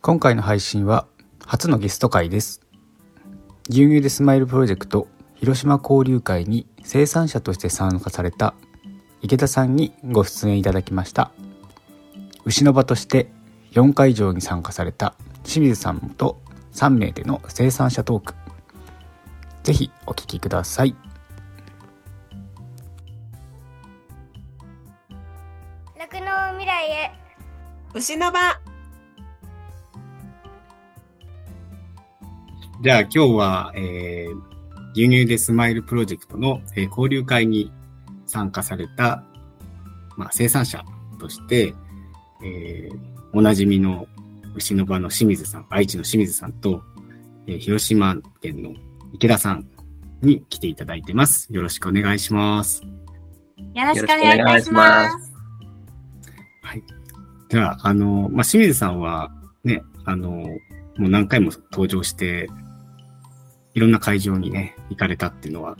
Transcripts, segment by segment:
今回の配信は初のゲスト会です。牛乳でスマイルプロジェクト広島交流会に生産者として参加された池田さんにご出演いただきました。牛の場として4会場に参加された清水さんと3名での生産者トーク。ぜひお聞きください。酪農未来へ。牛の場じゃあ今日は、えー、牛乳でスマイルプロジェクトの、えー、交流会に参加された、まあ、生産者として、えー、おなじみの牛の場の清水さん、愛知の清水さんと、えー、広島県の池田さんに来ていただいてます。よろしくお願いします。よろしくお願いします。はい。では、あの、まあ、清水さんはね、あの、もう何回も登場していろんな会場にね、行かれたっていうのは、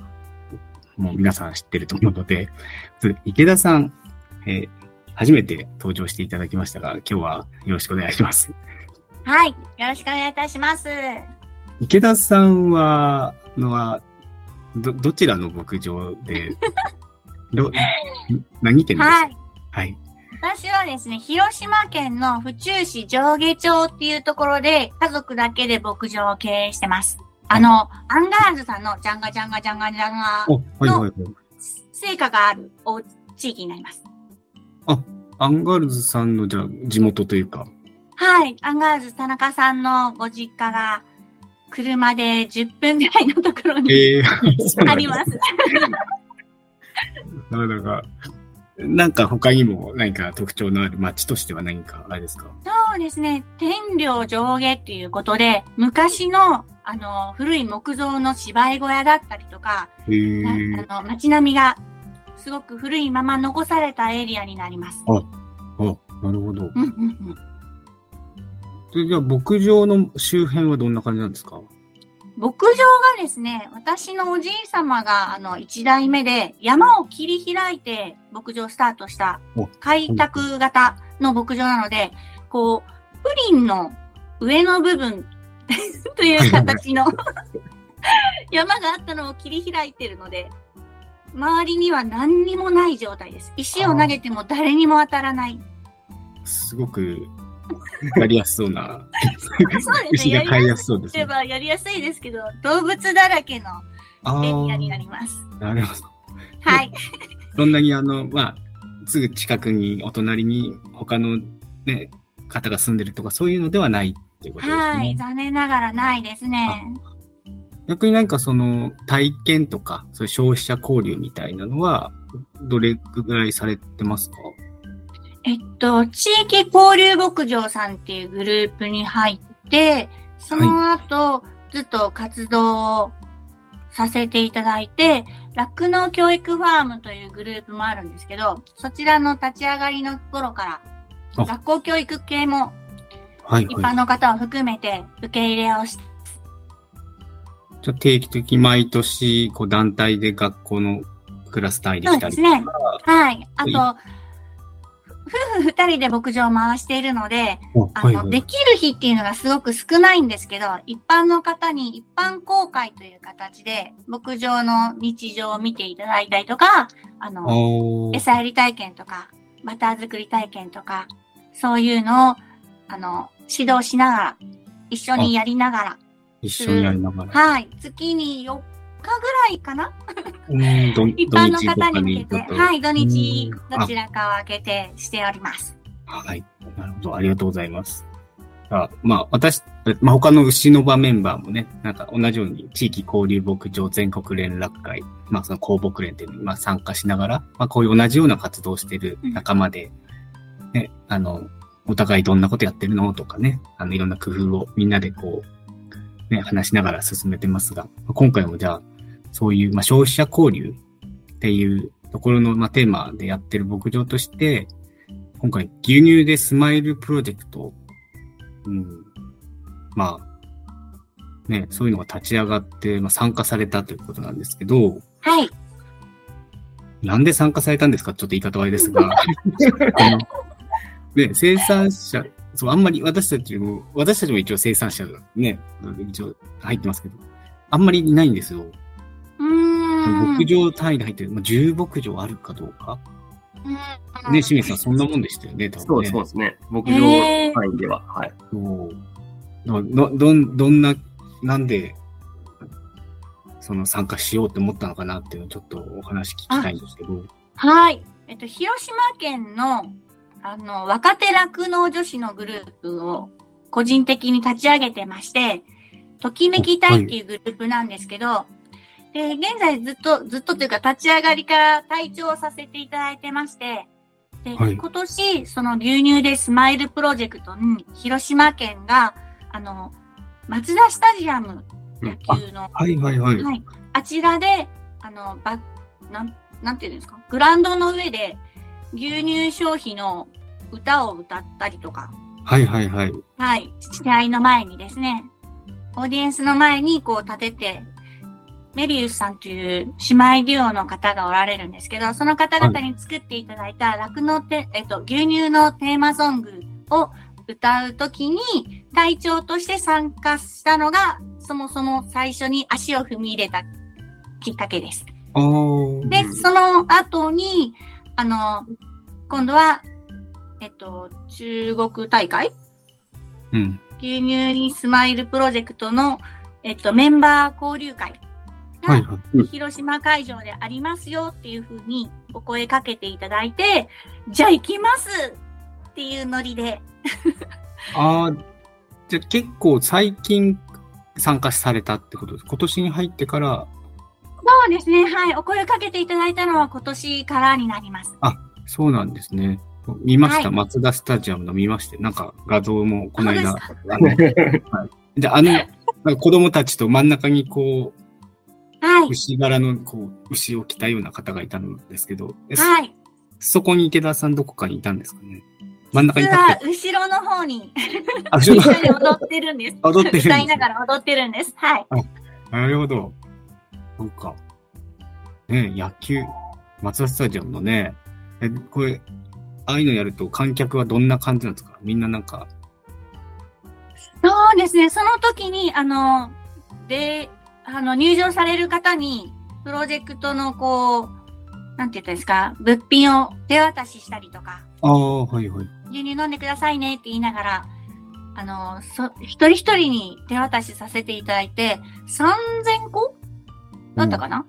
もう皆さん知ってると思うので、池田さん、えー、初めて登場していただきましたが、今日はよろしくお願いします。はい、よろしくお願いいたします。池田さんは、のは、ど、どちらの牧場で、ど、何県ですか、はい、はい。私はですね、広島県の府中市上下町っていうところで、家族だけで牧場を経営してます。あの、アンガールズさんのジャンガジャンガジャンガジャンガの成果がある地域になります。あ、アンガールズさんのじゃ地元というか。はい。アンガールズ田中さんのご実家が車で10分ぐらいのところに、えー、あります。なかなか、なんか他にも何か特徴のある町としては何かあれですか？そうですね。天領上下っていうことで、昔のあの、古い木造の芝居小屋だったりとか、あの街並みがすごく古いまま残されたエリアになります。あ、あ、なるほど。でじゃあ、牧場の周辺はどんな感じなんですか？牧場がですね、私のおじい様が、あの、一代目で、山を切り開いて牧場スタートした開拓型の牧場なので、こう、プリンの上の部分 という形の 山があったのを切り開いてるので、周りには何にもない状態です。石を投げても誰にも当たらない。すごくやりやすそうな。そうですね。やりやすそうです、ね。やりやすいですけど、動物だらけのエリアになります。なるほど。はい。そんなにあの、まあ、すぐ近くに、お隣に他のね、方が住んでるとか、そういうのではないっていうことですね。はい、残念ながらないですね。逆になんかその体験とか、そういう消費者交流みたいなのは、どれぐらいされてますか？えっと、地域交流牧場さんっていうグループに入って、その後、はい、ずっと活動をさせていただいて、酪農教育ファームというグループもあるんですけど、そちらの立ち上がりの頃から、学校教育系もはい、一般の方を含めて受け入れをして、じゃ定期的毎年、こう団体で学校のクラス単位で来たりそうですね。はい。あと、夫婦二人で牧場を回しているので、あの、はいはい、できる日っていうのがすごく少ないんですけど、一般の方に一般公開という形で、牧場の日常を見ていただいたりとか、あの、餌やり体験とか、バター作り体験とか、そういうのを、あの、指導しながら、一緒にやりながら。一緒にやりながら。はい。月に4日ぐらいかな？一般の方に向けて、はい、土日どちらかを開けてしております。はい。なるほど。ありがとうございます。あまあ、私、まあ、他の牛の場メンバーもね、なんか同じように地域交流牧場全国連絡会、まあその公牧連っていうのにまあ参加しながら、まあこういう同じような活動をしている仲間で、ね、あの、お互いどんなことやってるのとかね、あの、いろんな工夫をみんなでこう、ね、話しながら進めてますが、今回もじゃあ、そういう、まあ、消費者交流っていうところの、まあ、テーマでやってる牧場として、今回、牛乳でスマイルプロジェクト、うん、まあ、ね、そういうのが立ち上がって、まあ、参加されたということなんですけど、はい。なんで参加されたんですか？ちょっと言い方悪いですが。ね、生産者、そう、あんまり私たちも、私たちも一応生産者がね、一応入ってますけど、あんまりいないんですよ。うーん。牧場単位で入ってる、まあ、10牧場あるかどうか。うんね、清水さん、そんなもんでしたよね、多そう分ね。そうですね。牧場単位では。はい。そう。ど、ど、どん、どんな、なんで、その参加しようって思ったのかなっていうのをちょっとお話聞きたいんですけど。はい。えっと、広島県の、あの、若手酪農女子のグループを個人的に立ち上げてまして、ときめきたいっていうグループなんですけど、で、現在ずっと、ずっとというか立ち上がりから隊長をさせていただいてまして、で、はい今年、その牛乳でスマイルプロジェクトに、広島県が、あの、松田スタジアム野球のはいはいはい。はい。あちらで、あの、ば、なん、なんていうんですか、グラウンドの上で牛乳消費の歌を歌ったりとか、はいはいはい。はい、試合の前にですね、オーディエンスの前にこう立てて、メビウスさんという姉妹デュオの方がおられるんですけど、その方々に作っていただいた酪農て、えっと、牛乳のテーマソングを歌うときに、隊長として参加したのが、そもそも最初に足を踏み入れたきっかけです。で、その後に、あの、今度は、えっと、中国大会？うん。牛乳にスマイルプロジェクトの、えっと、メンバー交流会が。広島会場でありますよっていうふうにお声かけていただいて、じゃあ行きますっていうノリで、ああ、じゃあ結構最近参加されたってことです。今年に入ってから、そうですね、はい、お声かけていただいたのは今年からになります。そうなんですね。見ました、はい松田スタジアムの見まして、なんか画像もこの間。はい、じゃあ、あの、なんか子供たちと真ん中にこう、はい、牛柄のこう牛を着たような方がいたんですけど、はい。そこに池田さんどこかにいたんですかね？真ん中に立って。後ろの方に 一緒に踊ってるんです。踊ってるんです歌いながら踊ってるんです。はい。なるほど。そうか。ね野球、松田スタジアムのね、え、これ、ああいうのやると観客はどんな感じなんですか？みんななんか、そうですね。その時に、あの、で、あの、入場される方に、プロジェクトのこう、なんて言ったらいいですか、物品を手渡ししたりとか、ああ、はいはい。牛乳飲んでくださいねって言いながら、あの、そ、一人一人に手渡しさせていただいて、3000個？だったかな、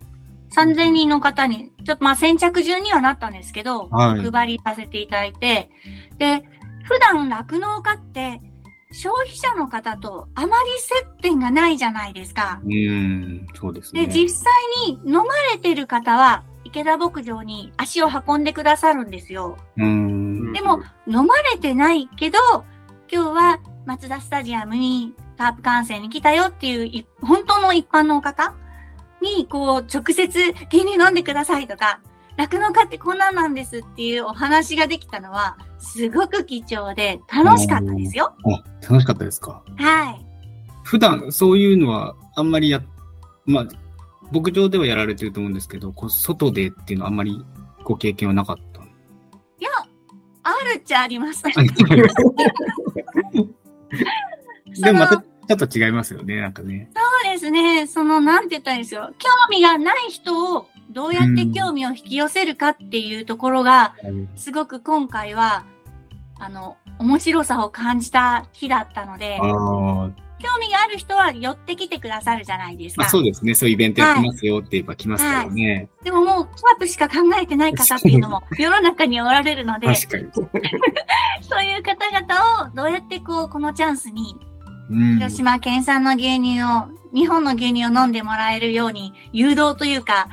?3000 人の方に、ちょっとまあ先着順にはなったんですけど、はい。配りさせていただいて、で、普段酪農家って、消費者の方とあまり接点がないじゃないですか。うーん、そうですね。で、実際に飲まれてる方は、池田牧場に足を運んでくださるんですよ。うーん。でも、飲まれてないけど、今日は松田スタジアムにカープ観戦に来たよっていうい、本当の一般の方に、こう、直接牛乳飲んでくださいとか、酪農家ってこんなんなんですっていうお話ができたのは、すごく貴重で楽しかったですよ。あ、楽しかったですか？はい。普段そういうのはあんまりや、まあ、牧場ではやられてると思うんですけど、こう外でっていうのはあんまりご経験はなかった？いや、あるっちゃあります。でもまたちょっと違いますよね、なんかね。そうですね。その、なんて言ったんですよ。興味がない人をどうやって興味を引き寄せるかっていうところが、すごく今回は、あの、面白さを感じた日だったので、興味がある人は寄ってきてくださるじゃないですか。まあそうですね。そういうイベントやってますよって言えば来ますからね。でももう、キャープしか考えてない方っていうのも世の中におられるので、確かに。そういう方々をどうやってこう、このチャンスに、うん。広島県産の牛乳を、日本の牛乳を飲んでもらえるように、誘導というか、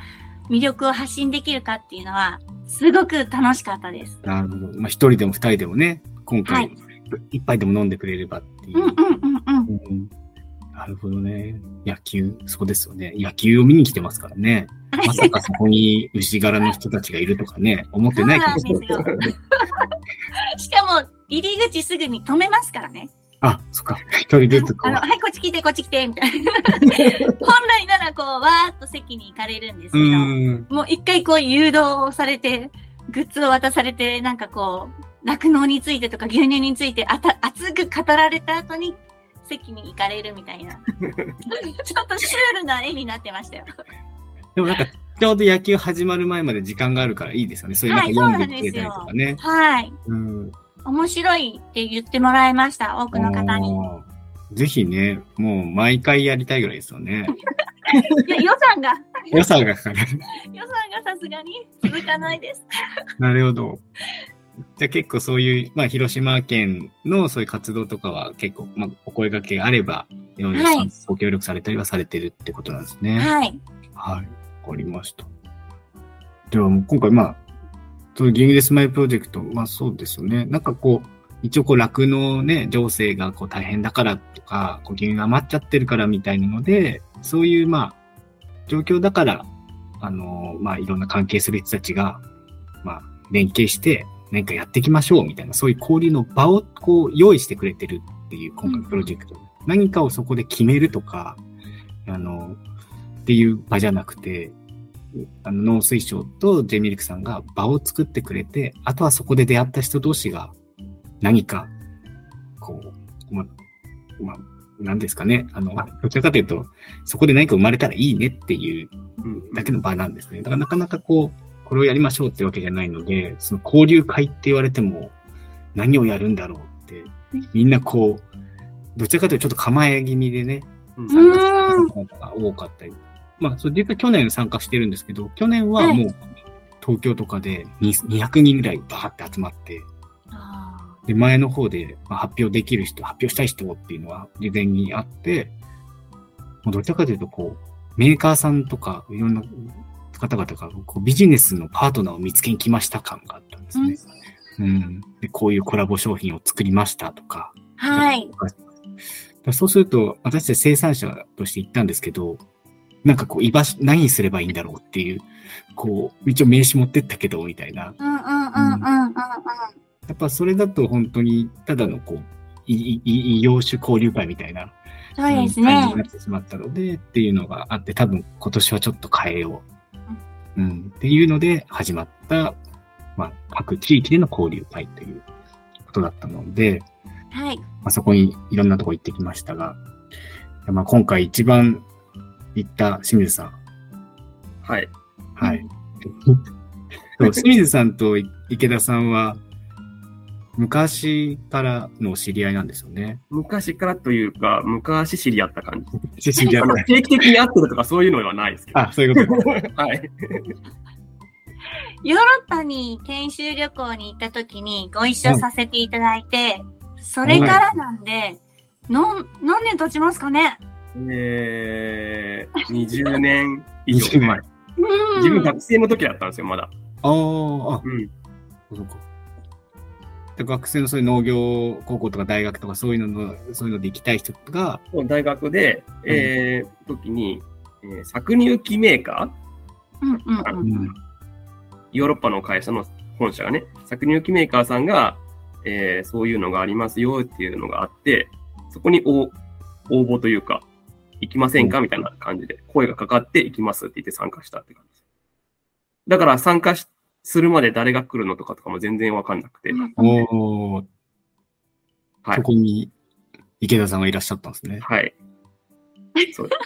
魅力を発信できるかっていうのは、すごく楽しかったです。なるほど。まあ一人でも二人でもね、今は回い、一杯でも飲んでくれればっていう。うんうんうんうん。うんなるほどね。野球、そうですよね。野球を見に来てますからね。まさかそこに牛柄の人たちがいるとかね、思ってないかもしれない しかも、入り口すぐに止めますからね。あ、そっか。一人ずつこあの、う。はい、こっち来て、こっち来て、みたいな。本来ならこう、わーっと席に行かれるんですけうど、ん。もう一回こう誘導されて、グッズを渡されて、なんかこう、酪農についてとか牛乳についてあた熱く語られた後に席に行かれるみたいな。ちょっとシュールな絵になってましたよ。でもなんか、ちょうど野球始まる前まで時間があるからいいですよね。そういうなんか読んでくれたりとかね。はい。うん。面白いって言ってもらいました、多くの方に。ぜひね、もう毎回やりたいぐらいですよね。いや予算が、予算がかかる。予算がさすがに続かないです。なるほど。じゃあ結構そういう、まあ広島県のそういう活動とかは結構、まあお声掛けがあれば、いご協力されたりはされてるってことなんですね。はい。はい。わかりました。ではもう今回まあ、そのギングレスマイルプロジェクト、まあそうですよね。なんかこう、一応こう酪農ね、情勢がこう大変だからとか、こう牛乳が余っちゃってるからみたいなので、そういうまあ、状況だから、あのまあいろんな関係する人たちが、まあ連携して何かやっていきましょうみたいな、そういう交流の場をこう用意してくれてるっていう今回のプロジェクト。何かをそこで決めるとか、あの、っていう場じゃなくて、あの農水省と J ミルクさんが場を作ってくれて、あとはそこで出会った人同士が何か、こう、ま、まあ、なんですかね。あの、どちらかというと、そこで何か生まれたらいいねっていうだけの場なんですね。だからなかなかこう、これをやりましょうってわけじゃないので、その交流会って言われても、何をやるんだろうって、みんなこう、どちらかというとちょっと構え気味でね、うん参加する方が多かったり。まあ、それで言うと去年参加してるんですけど、去年はもう東京とかでに200人ぐらいバーって集まって、で、前の方でまあ発表できる人、発表したい人っていうのは事前にあって、もうどちらかというとこう、メーカーさんとかいろんな方々がこうビジネスのパートナーを見つけに来ました感があったんですね。うん、でこういうコラボ商品を作りましたとか、はい。そうすると、私たち生産者として行ったんですけど、なんかこう、居場所、何すればいいんだろうっていう、こう、一応名刺持ってったけど、みたいな。うんうんうんうんうんうん。やっぱそれだと本当に、ただのこう、いいい異業種交流会みたいなそうですうん感じにねな。ってしまったので、っていうのがあって、多分今年はちょっと変えよう。うん、っていうので始まった、まあ、各地域での交流会ということだったので、はい。まあ、そこにいろんなとこ行ってきましたが、まあ、今回一番行った清水さん。はい。はい。清水さんと池田さんは、昔からのお知り合いなんですよね。昔からというか、昔知り合った感じ。知り合いあの定期的に会ってるとかそういうのはないですけど。あ、そういうこと。はい。ヨーロッパに研修旅行に行った時にご一緒させていただいて、それからなんで、の何年経ちますかね？えー、20年以上20年前。うん。自分学生の時だったんですよ、まだ。ああ、あ、うん。そうか。で学生のそういう農業高校とか大学とかそういうのの、そういうので行きたい人が、大学で、えー、時に、えー搾乳機メーカうんうんううん。ん、ー、ヨーロッパの会社の本社がね、搾乳機メーカーさんが、えー、そういうのがありますよっていうのがあって、そこに応応募というか、行きませんか？みたいな感じで、声がかかって行きますって言って参加したって感じ。だから参加しするまで誰が来るのとかとかも全然わかんなくて、おー、はいそこに池田さんがいらっしゃったんですね。はい。そう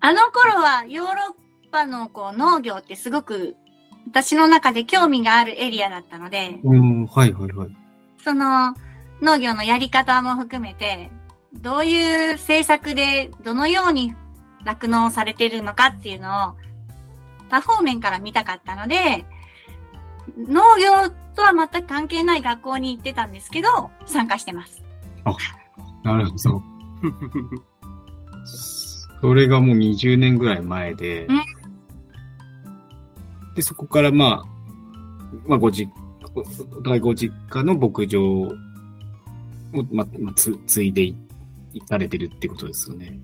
あの頃はヨーロッパのこう農業ってすごく私の中で興味があるエリアだったので、うん、はいはいはい。その農業のやり方も含めて、どういう政策でどのように酪農されているのかっていうのを多方面から見たかったので、農業とは全く関係ない学校に行ってたんですけど、参加してます。なるほど。それがもう20年ぐらい前でうん、で、そこからまあ、まあご実、おお互いご実家の牧場を、ま、まつ、継いでいいかれてるってことですよね。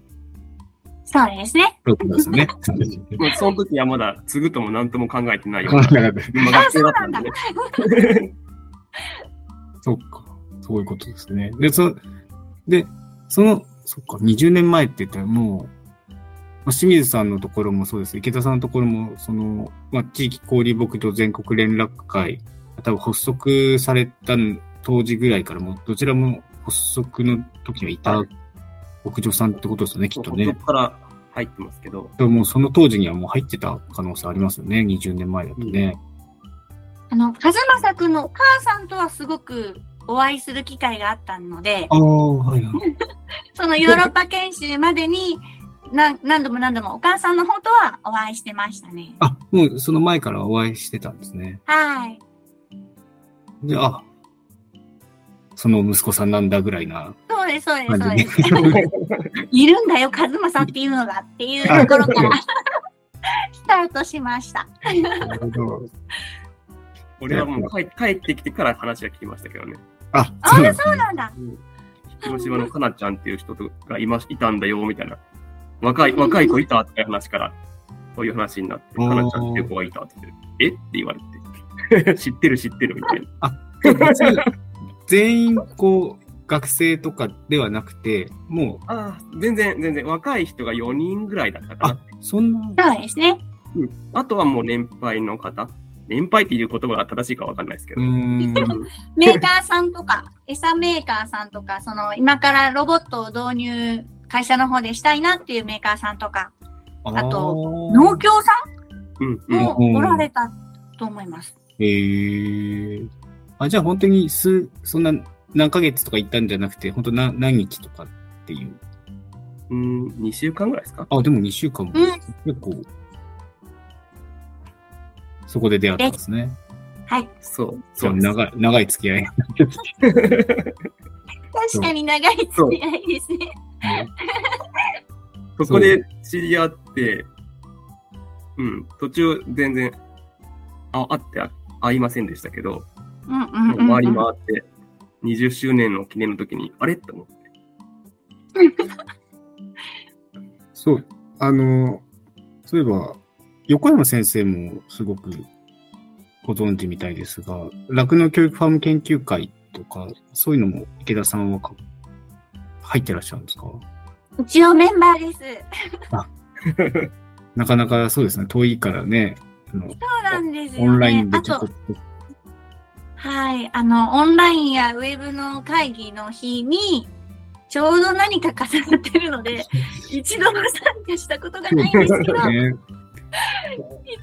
そうですね。そうですよね。もうその時はまだ継ぐとも何とも考えてないような。考えなかった今学生だったんでね。そっか。そういうことですね。で、そ、で、その、そっか、20年前って言ったらもう、まあ、清水さんのところもそうです。池田さんのところも、その、まあ、地域交流牧場全国連絡会多分発足された当時ぐらいからもうどちらも発足の時にはいた牧場さんってことですよね、きっとね。そこから入ってますけど。でももうその当時にはもう入ってた可能性ありますよね、20年前だとね。あの、和正くんのお母さんとはすごくお会いする機会があったので、ああ、はいはい。そのヨーロッパ研修までにな何度も何度もお母さんの方とはお会いしてましたね。あ、もうその前からお会いしてたんですね。はい。で、あ、その息子さんなんだぐらいなそうです、そうです、そう感です。いるんだよ、和正っていうのがっていうところから スタートしました。なるほど。俺はもう帰帰ってきてから話が聞きましたけどね。あ、ああ、そうなんですね。そうなんだ。広島のかなちゃんっていう人がいまいたんだよ、みたいな。若い、若い子いたって話から、そういう話になって、かなちゃんっていう子がいたって言って、え？って言われて。知ってる知ってるみたいな。別に全員、こう、学生とかではなくて、もう、ああ、全然、全然、若い人が4人ぐらいだったかな。そんな、そうですね。あとはもう年配の方。年配っていう言葉が正しいかわかんないですけど。うーん、メーカーさんとか、餌メーカーさんとか、その、今からロボットを導入、会社の方でしたいなっていうメーカーさんとか、あと農協さうん、んうん。もおられたと思います。へえあ、じゃあ本当に数、そんな何ヶ月とか行ったんじゃなくて、本当何何日とかっていう。うん、2週間ぐらいですか？あ、でも2週間もうん結構、そこで出会ったんですね。はい。そう。そう。長い、長い付き合い。確かに長い付き合いですね。そこで知り合って、うん、途中全然、あ、会って会いませんでしたけど、うんうんうん、周りうん。回って、20周年の記念の時に、あれ？って思って。そう、あの、そういえば、横山先生もすごくご存知みたいですが、酪農教育ファーム研究会とか、そういうのも池田さんはか入ってらっしゃるんですか？一応メンバーです。なかなかそうですね、遠いからね、あのそうなんですよ、ね。オンラインであちょっとと、、はい。あの、オンラインやウェブの会議の日に、ちょうど何か重なってるので、一度も参加したことがないんですけど、ね、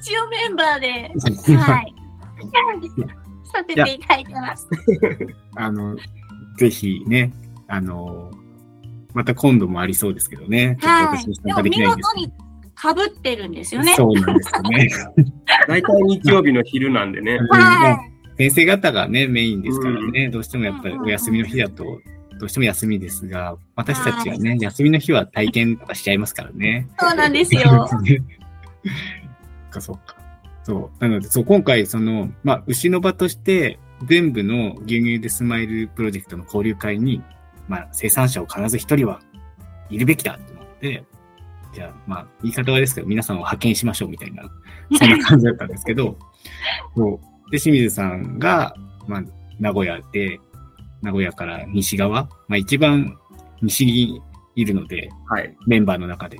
一応メンバーで、ははい。させていただいてます。あの、ぜひね、あの、また今度もありそうですけどね。はい。でも見事に被ってるんです。よね。そうなんですよね。大体日曜日の昼なんでね。はい。先生方がね、メインですからね、どうしてもやっぱりお休みの日だと、どうしても休みですが、私たちはね、休みの日は体験とかしちゃいますからね。そうなんですよ。そっか、そっか。そう。なので、そう、今回、その、まあ、牛の場として、全部の牛乳でスマイルプロジェクトの交流会に、まあ、生産者を必ず一人はいるべきだと思って、じゃあ、まあ、言い方はですけど、皆さんを派遣しましょうみたいな、そんな感じだったんですけど、そう。で、清水さんが、まあ、名古屋で、名古屋から西側、まあ、一番西にいるので、はい。メンバーの中で。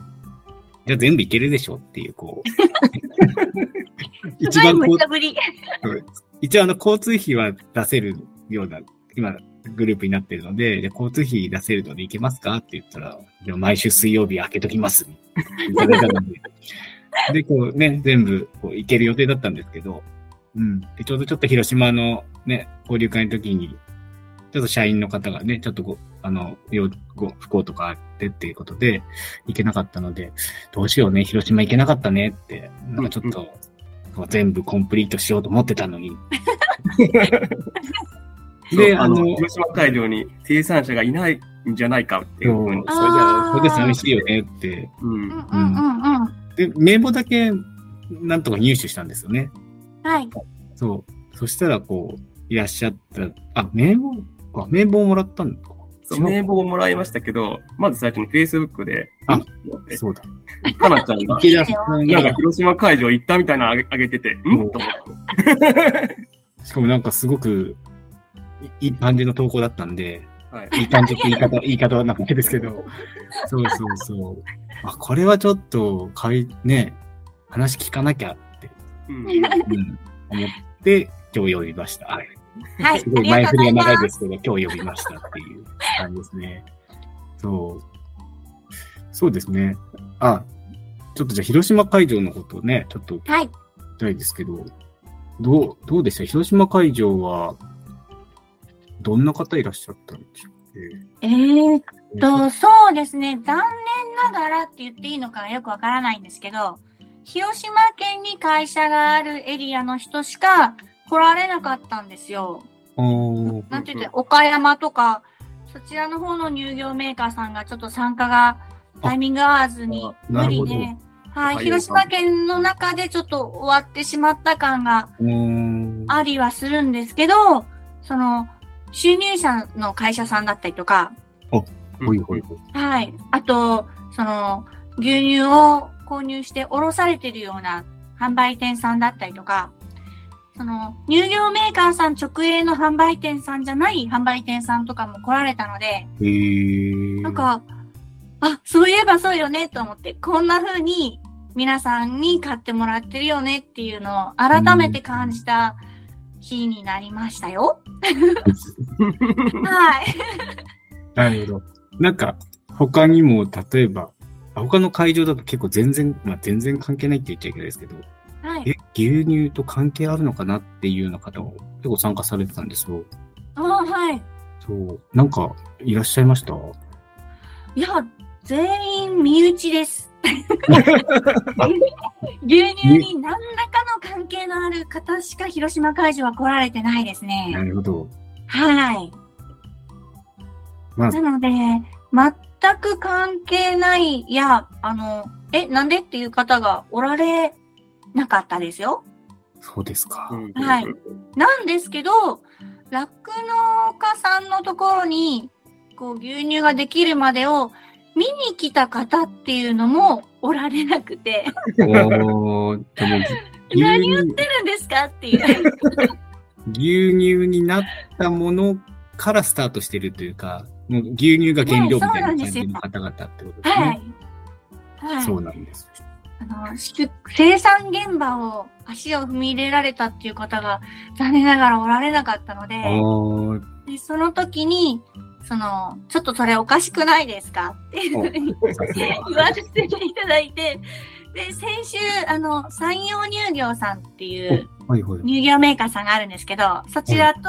じゃあ全部いけるでしょっていう、こう。一番こう。一応あの交通費は出せるような、今、グループになってるので、じゃあ交通費出せるのでいけますかって言ったら、でも毎週水曜日開けときます。いただいたので。で、こうね、全部こう行ける予定だったんですけど、うん。で、ちょうどちょっと広島のね、交流会の時に、ちょっと社員の方がね、ちょっとご、あの、よご不幸とかあってっていうことで、行けなかったので、どうしようね、広島行けなかったねって、なんかちょっと、こう全部コンプリートしようと思ってたのに。で、で、あの、広島会場に生産者がいないんじゃないかっていそううふうに。それじゃあ、それで寂しいよねって。うんうんうんうんうん。で、名簿だけ、なんとか入手したんですよね。はい。そう。そしたら、こう、いらっしゃった、あ、名簿あ、名簿をもらったんだ。そう名簿をもらいましたけど、まず最初に Facebook で、あん？そうだ。かなちゃんが、池田さんなんかが、広島会場行ったみたいなのあげあげてて、ん？うんと思って。しかもなんかすごく、いいい感じの投稿だったんで、はい。いい感じって言い方、言い方はなんかないですけど、そうそうそう。あ、これはちょっと、かい、ね、話聞かなきゃ思って、今日呼びました。はい。はい。すごい。前振りが長いですけど、今日呼びましたっていう感じですね。そう。そうですね。あ、ちょっとじゃあ広島会場のことをね、ちょっと聞きはい。たいですけど、どう、どうでした広島会場は、どん。な方いらっしゃったん。でしょうえーっと、そうですね。残念ながらって言っていいのかよくわからないん。ですけど、広島県に会社があるエリアの人しか来られなかったんですよ。なんて言って、岡山とか、そちらの方の乳業メーカーさんがちょっと参加がタイミング合わずに無理で、はい、はい広島県の中でちょっと終わってしまった感が。ありはするんですけど、その、収入者の会社さんだったりとか、ほいほいほい。はい。あと、その、牛乳を購入して卸されているような販売店さんだったりとか、その、乳業メーカーさん直営の販売店さんじゃない販売店さんとかも来られたので。なんか、あ、そういえばそうよねと思って、こんな風に皆さんに買ってもらってるよねっていうのを改めて感じた日になりましたよ。はい。なるほど。なんか、他にも、例えば、あ他の会場だと結構全然、まあ全然関係ないって言っちゃいけないですけど、はい。え、牛乳と関係あるのかなっていうような方も結構参加されてたんですよ。あはい。そう。なんか、いらっしゃいました？いや、全員身内です。牛乳に何らかの関係のある方しか広島会場は来られてないですなね。るほど。はい。まあ、なので、全く関係ない、いや、あの、え、なんでっていう方がおられなかったですよ。そうですか。はいなんですけど、酪農家さんのところに、こう、牛乳ができるまでを見に来た方っていうのもおられなくて、おー、でも、牛何言っ乳、てるんですかっていう。牛乳になったものからスタートしてるというか、もう牛乳が原料みたいな感じの方々ってことですね。はい。はい。そうなんです。あの、し生産現場を足を踏み入れられたっていう方が残念ながらおられなかったので、でその時に、その、ちょっとそれおかしくないですかっていうふうに言わせていただいて、で、先週、あの、山陽乳業さんっていう。乳業メーカーさんがあるんですけど、そちらと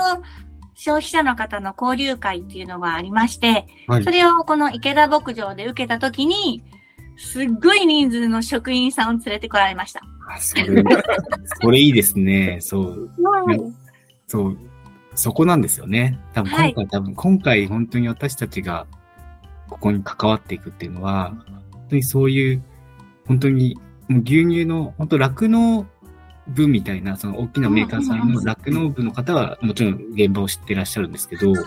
消費者の方の交流会っていうのがありまして、はいそれをこの池田牧場で受けた時に、すっごい人数の職員さんを連れてこられました。あそれ、それいいですね。そう。そう。そこなんですよね。多分はい今回、多分今回本当に私たちがここに関わっていくっていうのは、本当にそういう、本当に牛乳の、本当酪農部みたいな、その大きなメーカーさんの酪農部の方はもちろん現場を知ってらっしゃるんですけど、本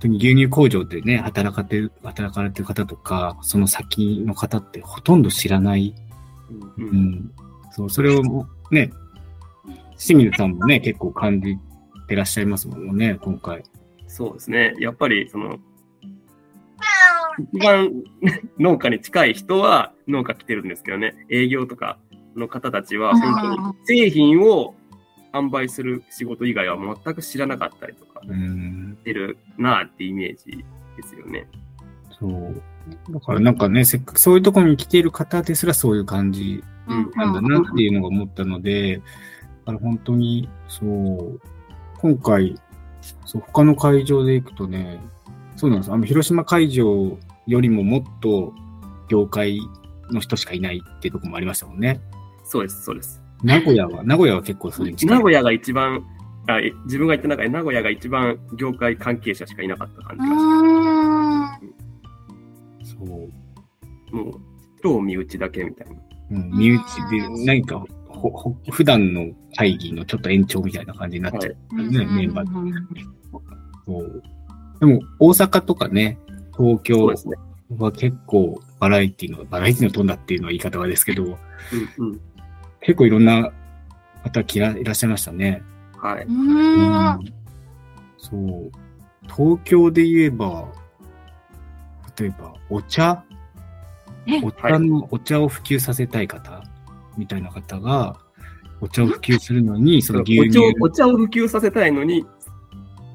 当に牛乳工場でね、働かれてる、働かれてる方とか、その先の方ってほとんど知らないうんう。ん。そう、それをね、清水さんもね、結構感じてらっしゃいますもんね、今回。そうですね。やっぱり、その、一番農家に近い人は農家来てるんですけどね、営業とかの方たちは、本当に製品を販売する仕事以外は全く知らなかったりとかうん。してるなってイメージですよね。そう。だからなんかね、せっかくそういうところに来ている方ですらそういう感じうんなんだなっていうのが思ったので、だから本当に、そう、今回、そう、他の会場で行くとね、そうなんです。あの、広島会場よりももっと業界の人しかいないっていうところもありましたもんね。そうです、そうです。名古屋は、名古屋は結構それ。名古屋が一番、あえ自分が行った中で名古屋が一番業界関係者しかいなかった感うじがしーん。そう。た。もう、超身内だけみたいな。うん、身内で何かほ、ほ、普段の会議のちょっと延長みたいな感じになっちゃう。ねメンバーうんそうでも、大阪とかね、東京。は結構バラエティの、バラエティの飛んだっていうのは言い方はですけど、うんうん。結構いろんな方きらいらっしゃいましたね。はい。うーん。そう。東京で言えば、例えば、お茶？え？お茶の、お茶を普及させたい方？みたいな方が、お茶を普及するのに、そのお牛乳茶を、お茶を普及させたいのに、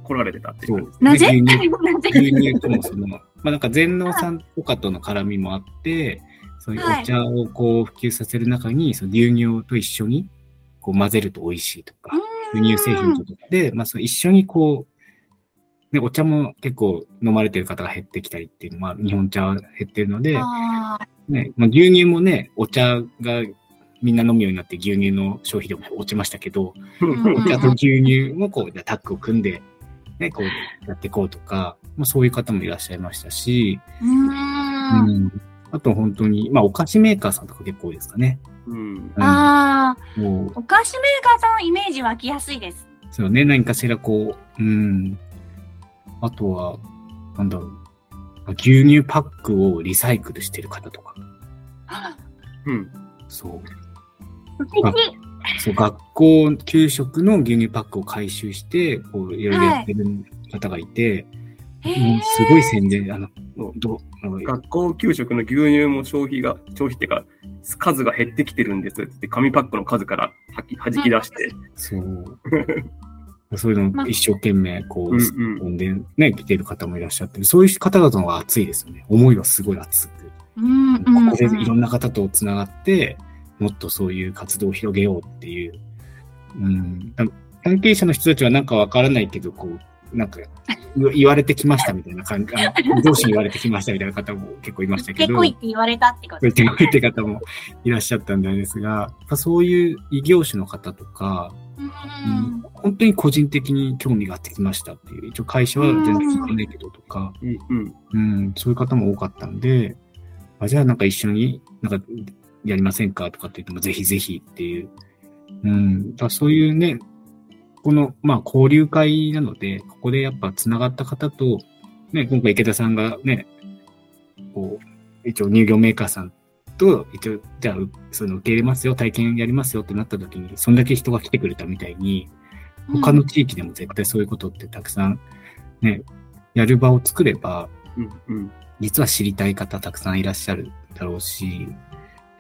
来られてたっていうね。なぜ？で牛乳 なぜ？牛乳ともその、まあなんか全農さんとかとの絡みもあって、そういうお茶をこう普及させる中に、その牛乳と一緒にこう混ぜると美味しいとか、輸入製品とかで、まあその一緒にこう、ね、お茶も結構飲まれてる方が減ってきたりっていうのは、日本茶は減ってるので、ね、まあ、牛乳もね、お茶がみんな飲むようになって牛乳の消費量も落ちましたけど、ん。お茶と牛乳もこう、タッグを組んで、ね、こうやっていこうとか、まあ、そういう方もいらっしゃいましたし、うーん。うん、あと本当に、まあお菓子メーカーさんとか結構多いですかね。うん。うんああ、お菓子メーカーさんのイメージ湧きやすいです。そうね、何かしらこう、うん。あとは、なんだろう。牛乳パックをリサイクルしてる方とか。うん。そう。そう、学校給食の牛乳パックを回収して、こう、いろいろやってる方がいて、へもうーすごい宣伝、あの、どう、あの学校給食の牛乳も消費が、消費っていうか、数が減ってきてるんですって、紙パックの数からはき弾き出して、そう。そういうのを一生懸命、こう、うんうん飛んでね、来てる方もいらっしゃって、そういう方々の方が熱いですよね。思いはすごい熱く。うんうんここでいろんな方とつながって、もっとそういう活動を広げようっていう。うん。だ関係者の人たちはなんかわからないけど、こう、なんか、言言われてきましたみたいな感じ、あの 上司に言われてきましたみたいな方も結構いましたけど。結構いって言われたってことい って方もいらっしゃったんですが、そういう異業種の方とか、うん本当に個人的に興味があってきましたっていう、一応会社は全然聞いてないけどとか、うんそういう方も多かったんで、あじゃあなんか一緒になんかやりませんかとかって言ってもぜひぜひっていう、うん、だそういうね、この、まあ交流会なので、ここでやっぱ繋がった方と、ね、今回池田さんがね、こう、一応乳業メーカーさんと、一応、じゃあ、その受け入れますよ、体験やりますよってなった時に、そんだけ人が来てくれたみたいに、他の地域でも絶対そういうことってたくさん、ね、やる場を作れば、うんうん。実は知りたい方たくさんいらっしゃるだろうし、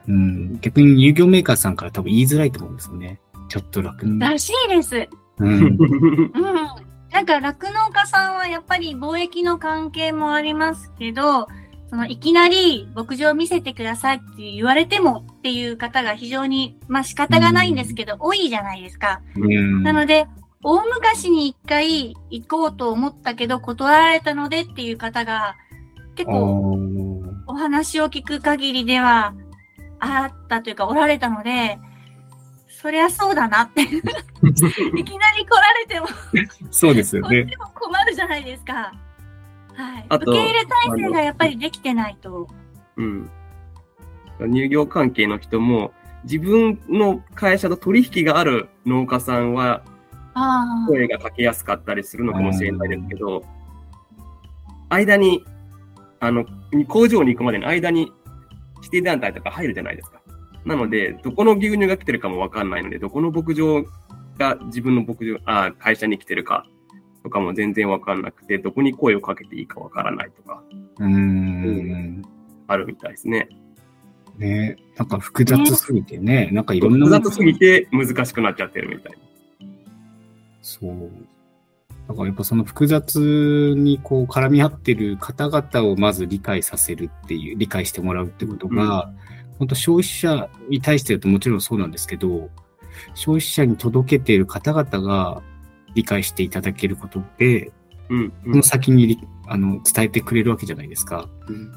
うん、逆に乳業メーカーさんから多分言いづらいと思うんですよね。ちょっと楽に。らしいです。うん。うん。なんか酪農家さんはやっぱり貿易の関係もありますけど、そのいきなり牧場見せてくださいって言われてもっていう方が非常に、まあ仕方がないんですけど、多いじゃないですか。うんなので、大昔に一回行こうと思ったけど断られたのでっていう方が結構お話を聞く限りではあったというかおられたので、そりゃそうだなって。いきなり来られても、そうですよね。こっちも困るじゃないですか。はい。受け入れ体制がやっぱりできてないと。うん。乳業関係の人も、自分の会社と取引がある農家さんは。声がかけやすかったりするのかもしれないですけど、間に、あの、工場に行くまでの間に指定団体とか入るじゃないですか。なので、どこの牛乳が来てるかもわかんないので、どこの牧場が自分の牧場、あ会社に来てるかとかも全然わかんなくて、どこに声をかけていいかわからないとか、うん。あるみたいですね。ねなんか複雑すぎてね、なんかいろんな複雑すぎて難しくなっちゃってるみたい。そう。だからやっぱその複雑にこう絡み合ってる方々をまず理解させるっていう、理解してもらうってことが、本当消費者に対してだともちろんそうなんですけど、消費者に届けている方々が理解していただけることで、うん。その先にりあの伝えてくれるわけじゃないですか。うん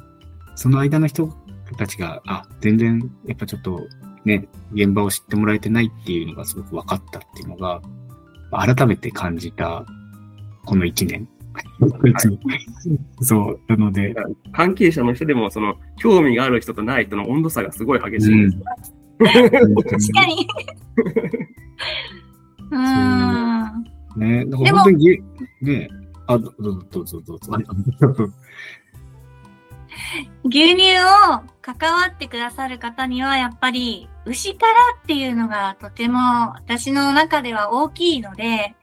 その間の人たちが、あ、全然やっぱちょっとね、現場を知ってもらえてないっていうのがすごく分かったっていうのが、改めて感じた、この一年。そう、なので、関係者の人でも、その、興味がある人とない人の温度差がすごい激しいんです。確かに。うーん。ね、だかでもら本当に、ね、あ、どどうぞどうぞどうぞ。どうぞ牛乳を関わってくださる方には、やっぱり、牛からっていうのがとても私の中では大きいので、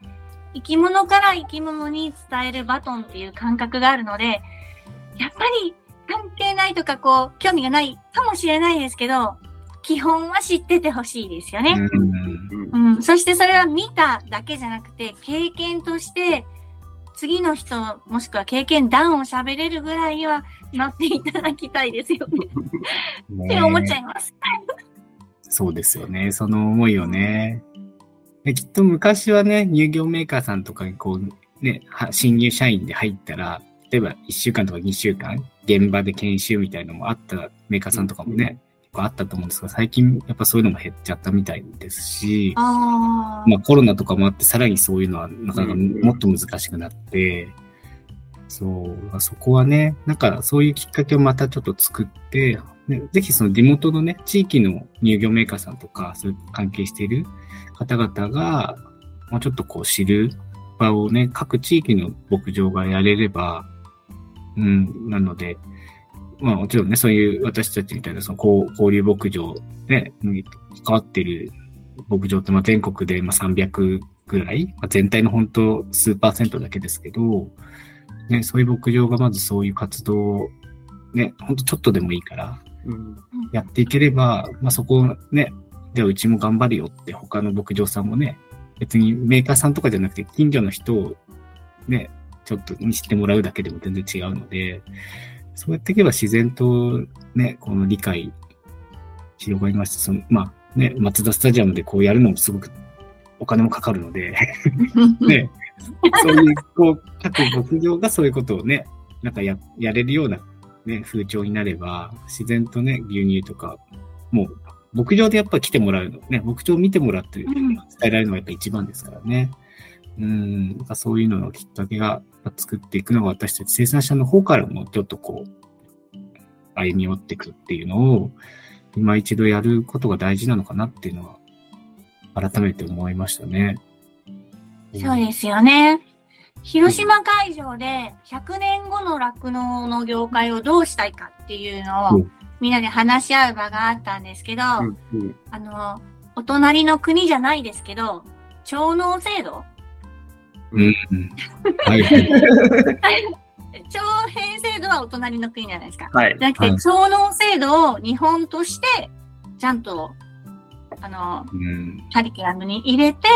生き物から生き物に伝えるバトンっていう感覚があるので、やっぱり関係ないとかこう、興味がないかもしれないですけど、基本は知っててほしいですよね。うん。そしてそれは見ただけじゃなくて、経験として、次の人、もしくは経験談を喋れるぐらいにはなっていただきたいですよね。って思っちゃいます。そうですよね。その思いをね。できっと昔はね、乳業メーカーさんとかにこう、ね、は新入社員で入ったら、例えば1週間とか2週間、現場で研修みたいのもあったメーカーさんとかもね、結構あったと思うんですが、最近やっぱそういうのも減っちゃったみたいですし、ああ。まあコロナとかもあって、さらにそういうのはなかなかうんもっと難しくなって、そう、そこはね、なんかそういうきっかけをまたちょっと作って、ね、ぜひその地元のね、地域の乳業メーカーさんとか、そういう関係している方々が、もうちょっとこう知る場をね、各地域の牧場がやれれば、うん、なので、まあもちろんね、そういう私たちみたいなその交交流牧場ね、に関わってる牧場ってまあ全国でまあ300ぐらい、まあ、全体の本当数パーセントだけですけど、ね、そういう牧場がまずそういう活動をね、本当ちょっとでもいいからやっていければ、まあそこをね、ではうちも頑張るよって他の牧場さんもね、別にメーカーさんとかじゃなくて近所の人をね、ちょっとに知ってもらうだけでも全然違うので、そうやっていけば自然とね、この理解広がりまして、その、まあね、松田スタジアムでこうやるのもすごくお金もかかるので、ね、そういう、こう、各牧場がそういうことをね、なんかや、やれるようなね、風潮になれば、自然とね、牛乳とか、もう、牧場でやっぱり来てもらうの、ね、牧場を見てもらって、うん伝えられるのがやっぱ一番ですからね。うん、なんかそういうののきっかけが作っていくのが私たち生産者の方からもちょっとこう、歩み寄っていくっていうのを、今一度やることが大事なのかなっていうのは、改めて思いましたね。そうですよね。広島会場で100年後の酪農の業界をどうしたいかっていうのをうんみんなで話し合う場があったんですけど、うんうんあの、お隣の国じゃないですけど、徴納制度？うん。はいはい。徴兵制度はお隣の国じゃないですか。はい。じゃなくて、はい徴納制度を日本として、ちゃんと、あの、うん。カリキュラムに入れて、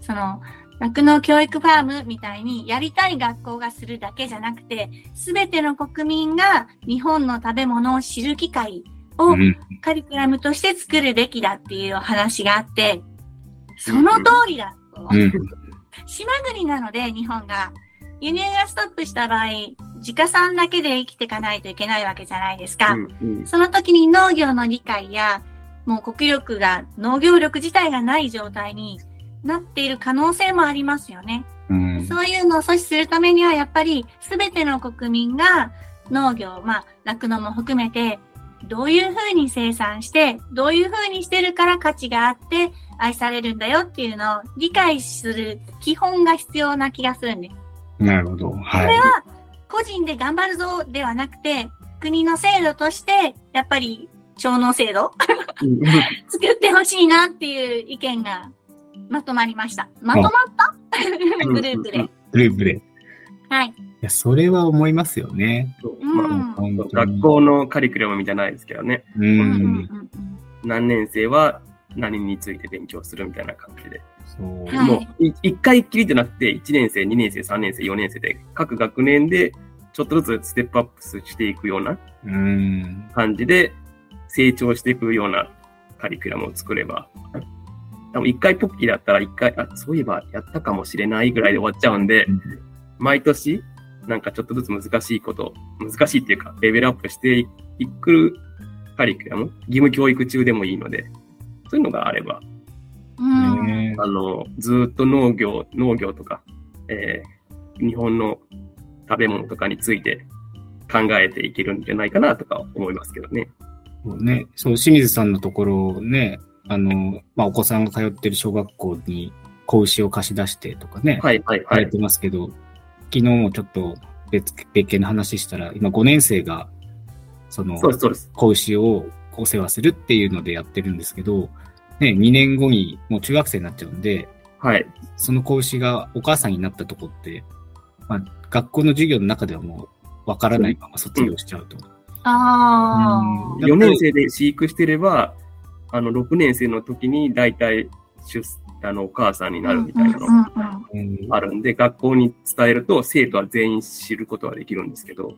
その、酪農教育ファームみたいにやりたい学校がするだけじゃなくて、すべての国民が日本の食べ物を知る機会をうんカリキュラムとして作るべきだっていうお話があって、その通りだと。うん。島国なので、日本が。輸入がストップした場合、自家産だけで生きていかないといけないわけじゃないですか。うんうんその時に農業の理解や、もう国力が、農業力自体がない状態になっている可能性もありますよね。うん。そういうのを阻止するためには、やっぱり全ての国民が農業、まあ、酪農も含めて、どういうふうに生産して、どういうふうにしてるから価値があって愛されるんだよっていうのを理解する基本が必要な気がするんです。なるほど。はい。これは個人で頑張るぞではなくて、国の制度として、やっぱり、徴納制度うん 作ってほしいなっていう意見がまとまりました。まとまった？グループで。グループで。いはい。や、それは思いますよね。学校のカリキュラムじゃないですけどね。何年生は何について勉強するみたいな感じで。そう。はいもう、い一回きりじゃなくて、1年生、2年生、3年生、4年生で、各学年で、ちょっとずつステップアップしていくようなうん。感じで、成長していくようなカリキュラムを作れば、多分一回ポッキーだったら一回、あ、そういえばやったかもしれないぐらいで終わっちゃうんで、毎年、なんかちょっとずつ難しいこと、難しいっていうか、レベルアップしていくカリキュラム、義務教育中でもいいので、そういうのがあれば、うん。ねあの、ずーっと農業、農業とか、えー日本の食べ物とかについて考えていけるんじゃないかなとか思いますけどね。そうね。そう、清水さんのところね、あの、まあ、お子さんが通ってる小学校に子牛を貸し出してとかね、はいはいはい。されてますけど、昨日もちょっと別、別件の話したら、今5年生が、その、そうです、そうです。子牛をお世話するっていうのでやってるんですけど、ね、2年後にもう中学生になっちゃうんで、はい。その子牛がお母さんになったとこって、まあ、学校の授業の中ではもうわからないまま卒業しちゃうと。あうん4年生で飼育してれば、あの、6年生の時に大体出、あの、お母さんになるみたいなのがうんあるんで、学校に伝えると生徒は全員知ることができるんですけど、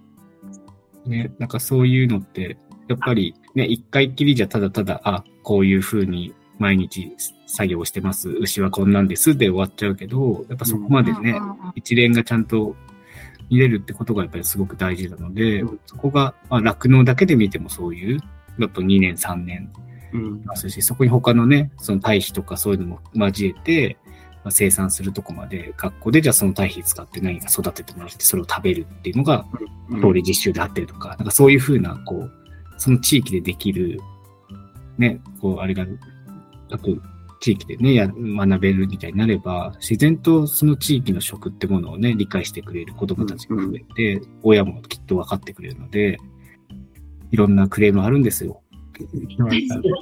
ね、なんかそういうのって、やっぱりね、一回きりじゃただただ、あ、こういう風に毎日作業してます、牛はこんなんです。で終わっちゃうけど、やっぱそこまでね、一連がちゃんと見れるってことがやっぱりすごく大事なので、うん。そこが、まあ、酪農だけで見てもそういう、やっぱ2年、3年うん。ますし、そこに他のね、その堆肥とかそういうのも交えて、まあ、生産するとこまで、学校でじゃあその堆肥使って何か育ててもらって、それを食べるっていうのが、うん。調理実習であったりとか、なんかそういうふうな、こう、その地域でできる、ね、こう、あれが、各地域でね、や学べるみたいになれば、自然とその地域の食ってものをね、理解してくれる子供たちが増えて、親もきっと分かってくれるので、いろんなクレームあるんですよ。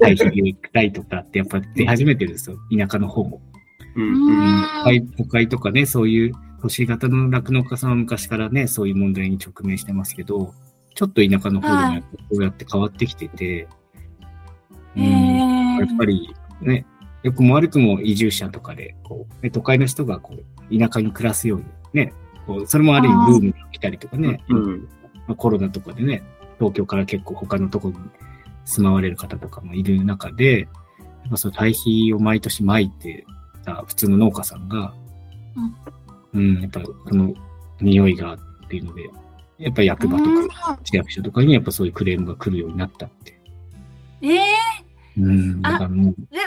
堆肥で行きたいとかってやっぱ出始めてるんですよ。田舎の方も。う。うんうんん都会とかね、そういう都市型の酪農家さんは昔からね、そういう問題に直面してますけど、ちょっと田舎の方でもこうやって変わってきてて、うん、やっぱりね、良くも悪くも移住者とかで、こう、ね都会の人がこう、田舎に暮らすようにね、こうそれもある意味ブームが来たりとかね、うん。まあコロナとかでね、東京から結構他のところに住まわれる方とかもいる中で、やっぱその堆肥を毎年撒いてた普通の農家さんが、うん、やっぱその匂いがっていうので、やっぱ役場とか市役所とかにやっぱそういうクレームが来るようになったって。ええうん、だからもう、で、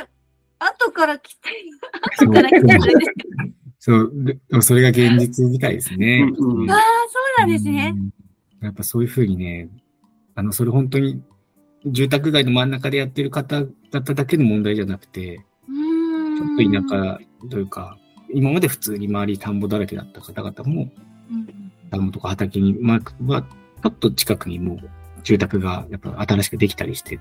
後から来て、そう後から来てあれですけど。そう、ででもそれが現実みたいですね。うんうんああ、そうなんですね。うんやっぱそういうふうにね、あの、それ本当に住宅街の真ん中でやってる方々だけの問題じゃなくて、ちょっと田舎というか、今まで普通に周り田んぼだらけだった方々も、うん田んぼとか畑に、まあ、は、ちょっと近くにもう住宅がやっぱ新しくできたりして、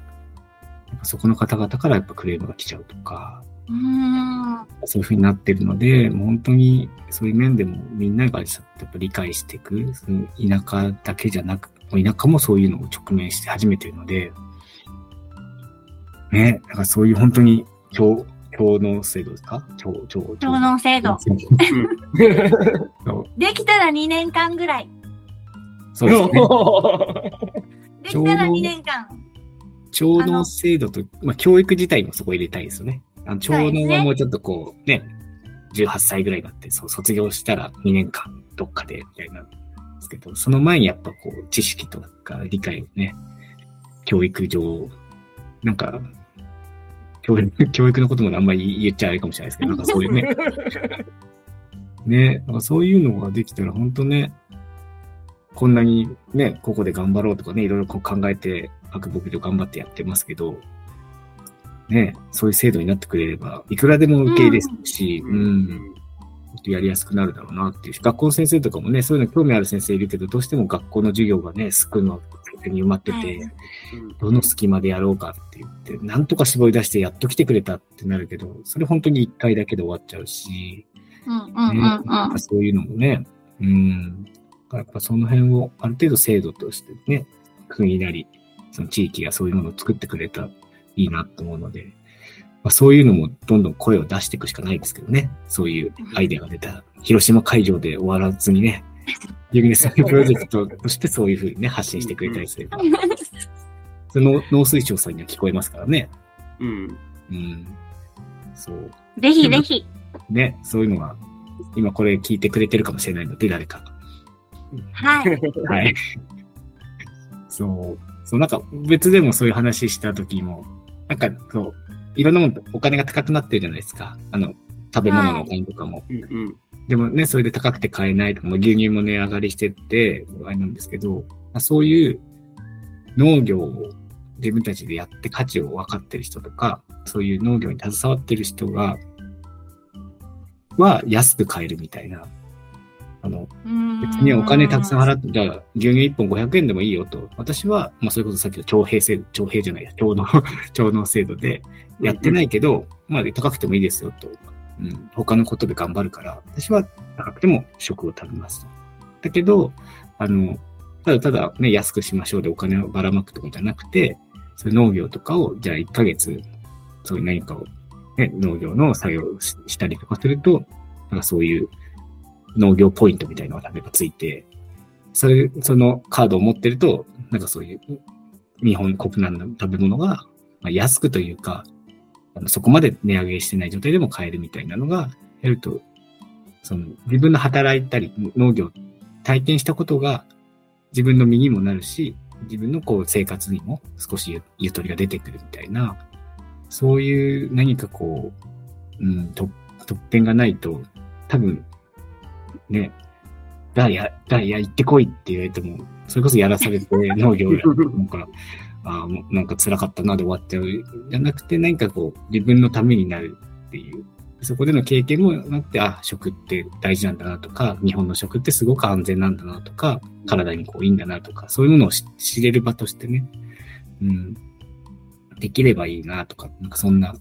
そこの方々からやっぱクレームが来ちゃうとか、う。そういうふうになってるので、もう本当にそういう面でもみんながやっぱ理解していく、その田舎だけじゃなく、田舎もそういうのを直面して始めてるので、ね、だからそういう本当に共、共農制度ですか？共、共、共農制度。できたら2年間ぐらい。そうですね。できたら2年間。共農制度と、まあ、教育自体もそこ入れたいですよね。あの、共農はもうちょっとこう、ね、18歳ぐらいになって、そう、卒業したら2年間どっかで、みたいなんですけど、その前にやっぱこう、知識とか理解をね、教育上、なんか、教育、のこともあんまり言っちゃあれかもしれないですけど、なんかそういう ね、ね、なんかそういうのができたら本当ね、こんなにね、ここで頑張ろうとかね、いろいろこう考えて、各牧場頑張ってやってますけど、ね、そういう制度になってくれれば、いくらでも受け入れるし、うん、やりやすくなるだろうなっていう。し、学校の先生とかもね、そういうの興味ある先生いるけど、どうしても学校の授業がね、少のに埋まってて、どの隙間でやろうかって言って、なんとか絞り出してやっと来てくれたってなるけど、それ本当に一回だけで終わっちゃうし、そういうのもね、うん。やっぱその辺をある程度制度としてね、国なり、その地域がそういうものを作ってくれたらいいなと思うので、まあ、そういうのもどんどん声を出していくしかないですけどね。そういうアイデアが出たら、広島会場で終わらずにね、ユニネスプロジェクトとしてそういうふうにね、発信してくれたりすれば、その農水省さんには聞こえますからね。うん。うん。そう。ぜひぜひ。ね、そういうのは、今これ聞いてくれてるかもしれないので、誰か。はい。はい。そう。そう、なんか別でもそういう話した時も、なんかそう、いろんなものお金が高くなってるじゃないですか。あの、食べ物のお金とかも。うんうん。でもね、それで高くて買えないとか、牛乳も値上がりしてって、あれなんですけど、まあそういう農業を自分たちでやって価値を分かってる人とか、そういう農業に携わってる人が、は安く買えるみたいな。あの、別にお金たくさん払って、じゃあ牛乳1本500円でもいいよと。私は、まあそれこそさっきの徴兵制度、徴兵じゃないや、徴農、徴農制度でやってないけど、まあ高くてもいいですよと。うん、他のことで頑張るから、私は高くても食を食べますと。だけど、あの、ただただね、安くしましょうでお金をばらまくとかじゃなくて、そういう農業とかを、じゃあ1ヶ月、そういう何かを、ね、農業の作業をしたりとかすると、なんかそういう農業ポイントみたいなのが例えばついて、それ、そのカードを持ってると、なんかそういう日本国内の食べ物がま安くというか、あのそこまで値上げしてない状態でも買えるみたいなのがやると、その自分の働いたり農業体験したことが自分の身にもなるし、自分のこう生活にも少しゆゆとりが出てくるみたいな、そういう何かこう、うん、と特典がないと、多分、ね、だや、だや、行ってこいって言われても、それこそやらされて 農業や、なんか、あもうなんか辛かったなで終わっちゃう。じゃなくて、何かこう、自分のためになるっていう。そこでの経験もなって、あ、食って大事なんだなとか、日本の食ってすごく安全なんだなとか、体にこういいんだなとか、そういうものをし知れる場としてね、うん、できればいいなとか、なんかそんな、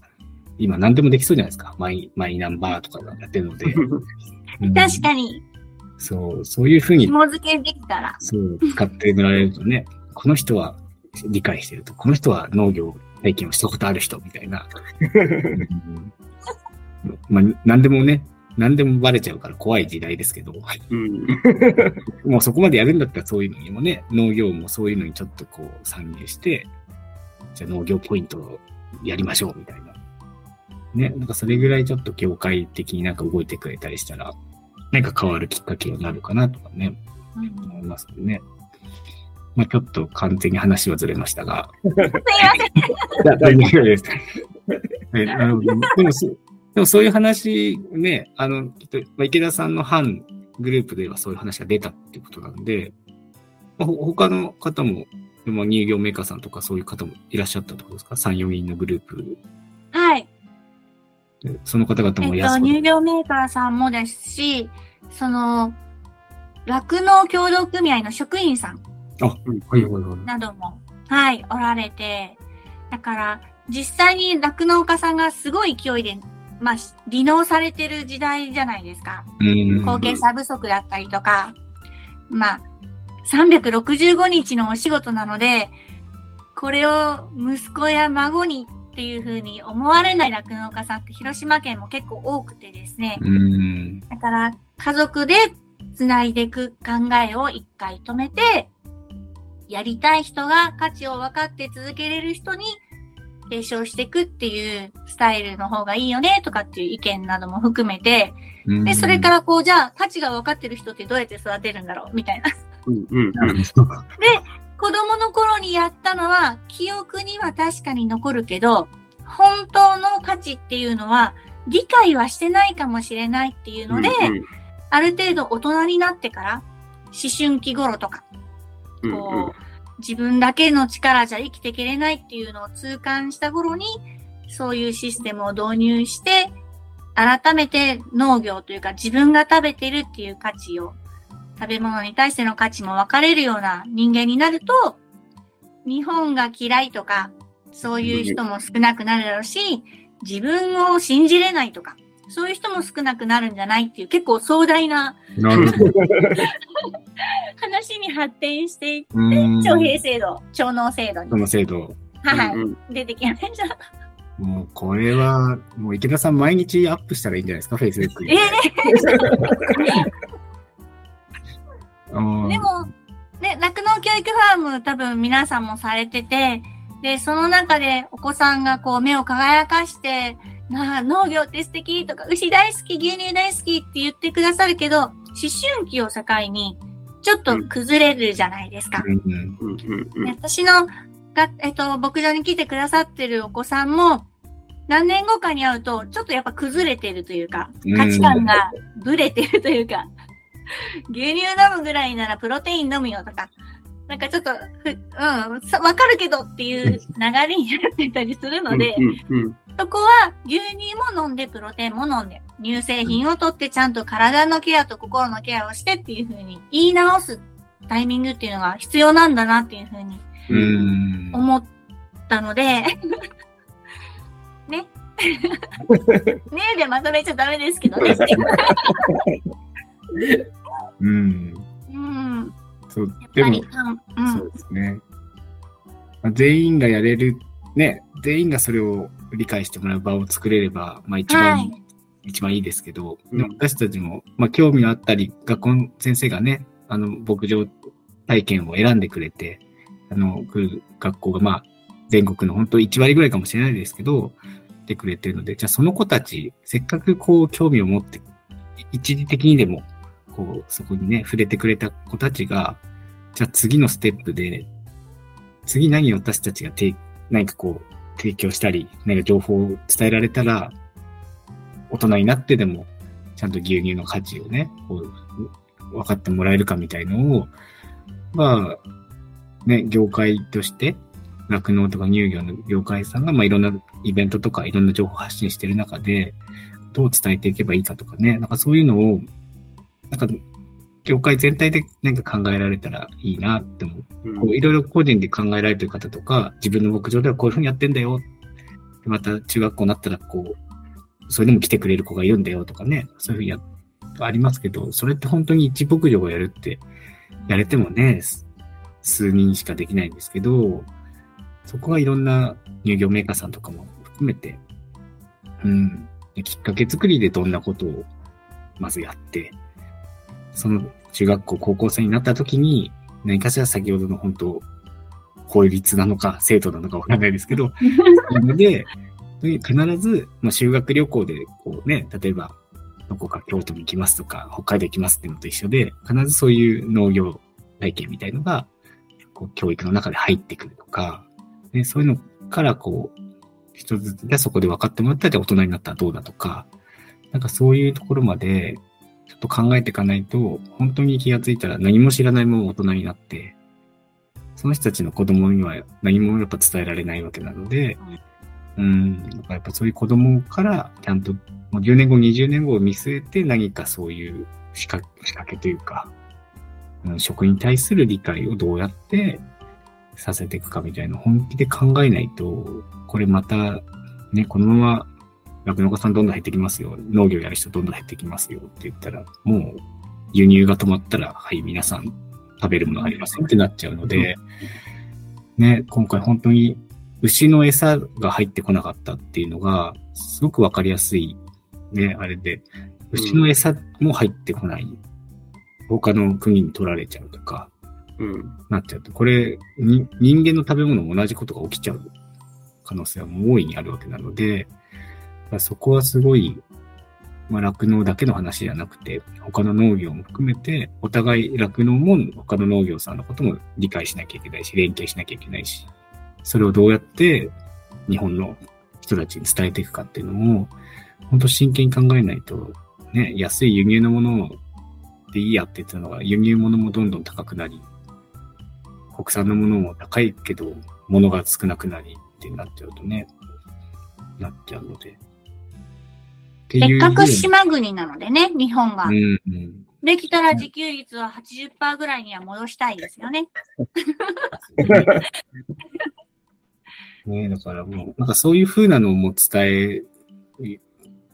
今何でもできそうじゃないですか。マイ、マイナンバーとかやってるので。うん確かに、そう、そういうふうに紐付けできたら。そう、使ってもらえるとね、この人は理解してると、この人は農業体験をしたことある人みたいな。う んまあ、何でもね、何でもバレちゃうから怖い時代ですけど、うん。もうそこまでやるんだったらそういうのにもね、農業もそういうのにちょっとこう参入して、じゃあ農業ポイントをやりましょうみたいな。ね、なんかそれぐらいちょっと業界的になんか動いてくれたりしたら、なんか変わるきっかけになるかなとかね、うん思いますね。まあちょっと完全に話はずれましたが。すいません。大丈夫です。えなるほどでもそ、でもそういう話ね、あの、きっと、まあ、池田さんの反グループではそういう話が出たっていうことなんで、まあ、ほ他の方も、まあ、乳業メーカーさんとかそういう方もいらっしゃったってことですか ?3、4人のグループはい。で。その方々えっと、も安く、乳業メーカーさんもですし、その、酪農協同組合の職員さんはいはいはい。なども、はい、おられて、だから、実際に酪農家さんがすごい勢いで、まあ、離農されてる時代じゃないですか。うん後継者不足だったりとか、まあ、365日のお仕事なので、これを息子や孫にっていうふうに思われない酪農家さんって広島県も結構多くてですね。うん。だから家族で繋いでいく考えを一回止めて、やりたい人が価値を分かって続けれる人に提唱していくっていうスタイルの方がいいよねとかっていう意見なども含めて、で、それからこう、じゃあ価値が分かってる人ってどうやって育てるんだろうみたいな。うん。うん。なるほど。子供の頃にやったのは記憶には確かに残るけど、本当の価値っていうのは理解はしてないかもしれないっていうので、うんある程度大人になってから、思春期頃とか、うんこう、自分だけの力じゃ生きていけれないっていうのを痛感した頃に、そういうシステムを導入して、改めて農業というか自分が食べてるっていう価値を、食べ物に対しての価値も分かれるような人間になると、日本が嫌いとか、そういう人も少なくなるだろうし、自分を信じれないとか、そういう人も少なくなるんじゃないっていう結構壮大な。話に発展していって、うん徴兵制度、徴納制度そに、の制度。はい、うん出てきました。もうこれは、もう池田さん毎日アップしたらいいんじゃないですか、Facebook に。え うんでも、ね、酪農教育ファーム多分皆さんもされてて、で、その中でお子さんがこう目を輝かして、なあ、農業って素敵とか、牛大好き、牛乳大好きって言ってくださるけど、思春期を境に、ちょっと崩れるじゃないですか。私のが、えっと、牧場に来てくださってるお子さんも、何年後かに会うと、ちょっとやっぱ崩れてるというかうん、価値観がブレてるというか、牛乳飲むぐらいならプロテイン飲むよとか、なんかちょっと、ふうん、さわかるけどっていう流れになってたりするので。そこは牛乳も飲んで、プロテインも飲んで、乳製品を取ってちゃんと体のケアと心のケアをしてっていう風に言い直すタイミングっていうのが必要なんだなっていう風にうん。思ったので、ね。ねえでまとめちゃダメですけどね。うん。うん。そう、でもうん。そうですね。まあ全員がやれるね、全員がそれを理解してもらう場を作れれば、まあ一番、はい一番いいですけど、うんでも私たちも、まあ興味があったり、学校の先生がね、あの、牧場体験を選んでくれて、あの、来る学校が、まあ、全国の本当1割ぐらいかもしれないですけど、来てくれてるので、じゃあその子たち、せっかくこう興味を持って、一時的にでも、こう、そこにね、触れてくれた子たちが、じゃあ次のステップで、次何を私たちが提何かこう、提供したり、何か情報を伝えられたら、大人になってでも、ちゃんと牛乳の価値をね、こう、分かってもらえるかみたいのを、まあ、ね、業界として、酪農とか乳業の業界さんが、まあいろんなイベントとかいろんな情報発信してる中で、どう伝えていけばいいかとかね、なんかそういうのを、なんか、業界全体で何か考えられたらいいなって思う。うんこういろいろ個人で考えられてる方とか、自分の牧場ではこういうふうにやってんだよ。また中学校になったらこう、それでも来てくれる子がいるんだよとかね、そういうふうにやありますけど、それって本当に一牧場をやるって、やれてもね、す数人しかできないんですけど、そこはいろんな乳業メーカーさんとかも含めて、うん、できっかけ作りでどんなことをまずやって、その中学校、高校生になった時に、何かしら先ほどの本当、法律なのか、生徒なのかわからないですけど、そういうので、必ず、まあ、修学旅行で、こうね、例えば、どこか京都に行きますとか、北海道行きますっていうのと一緒で、必ずそういう農業体験みたいのが、こう教育の中で入ってくるとか、ね、そういうのから、こう、一つずつでそこで分かってもらったら、大人になったらどうだとか、なんかそういうところまで、ちょっと考えていかないと、本当に気がついたら何も知らないまま大人になって、その人たちの子供には何もやっぱ伝えられないわけなので、うん、だからやっぱそういう子供からちゃんともう10年後、20年後を見据えて何かそういう仕掛仕掛けというか、うん、食に対する理解をどうやってさせていくかみたいな本気で考えないと、これまたね、このまま酪農家さんどんどん減ってきますよ。農業やる人どんどん減ってきますよって言ったら、もう輸入が止まったら、はい、皆さん食べるものありませんってなっちゃうので、ね、今回本当に牛の餌が入ってこなかったっていうのが、すごくわかりやすい、ね、あれで、牛の餌も入ってこない。他の国に取られちゃうとか、うん。なっちゃうと、これ、に人間の食べ物も同じことが起きちゃう可能性はもう大いにあるわけなので、そこはすごい、まあ、酪農だけの話じゃなくて、他の農業も含めて、お互い酪農も他の農業さんのことも理解しなきゃいけないし、連携しなきゃいけないし、それをどうやって日本の人たちに伝えていくかっていうのも、本当真剣に考えないと、ね、安い輸入のものでいいやって言ってたのが、輸入物もどんどん高くなり、国産のものも高いけど、物が少なくなりってなっちゃうとね、なっちゃうので。せっかくし島国なのでね、日本がう。ん、うん。できたら自給率は80%ぐらいには戻したいですよね。ねだからもう、なんかそういう風なのをもう伝える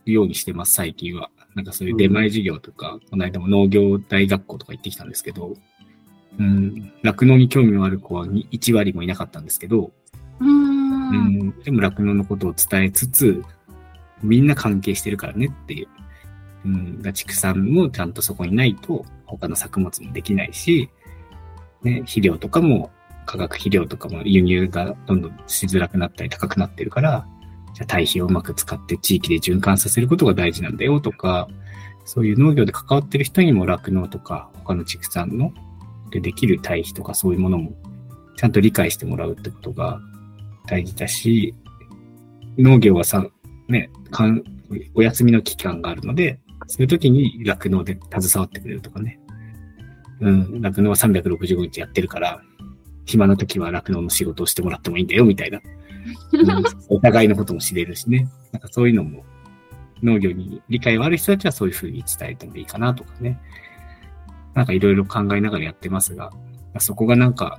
ようにしてます、最近は。なんかそういう出前授業とか、この間も農業大学校とか行ってきたんですけど、うん、酪農に興味のある子はに1割もいなかったんですけど、うーん。うん、でも酪農のことを伝えつつ、みんな関係してるからねっていう。うん、だ畜産もちゃんとそこにないと、他の作物もできないし、ね、肥料とかも、化学肥料とかも輸入がどんどんしづらくなったり高くなってるから、じゃあ堆肥をうまく使って地域で循環させることが大事なんだよとか、そういう農業で関わってる人にも酪農とか他の畜産のでできる堆肥とかそういうものもちゃんと理解してもらうってことが大事だし、農業はさ、ね、かんお休みの期間があるので、そういう時に酪農で携わってくれるとかね。うん、酪農は365日やってるから、暇な時は酪農の仕事をしてもらってもいいんだよ、みたいな。うんお互いのことも知れるしね。なんかそういうのも、農業に理解はある人たちはそういうふうに伝えてもいいかなとかね。なんかいろいろ考えながらやってますが、そこがなんか、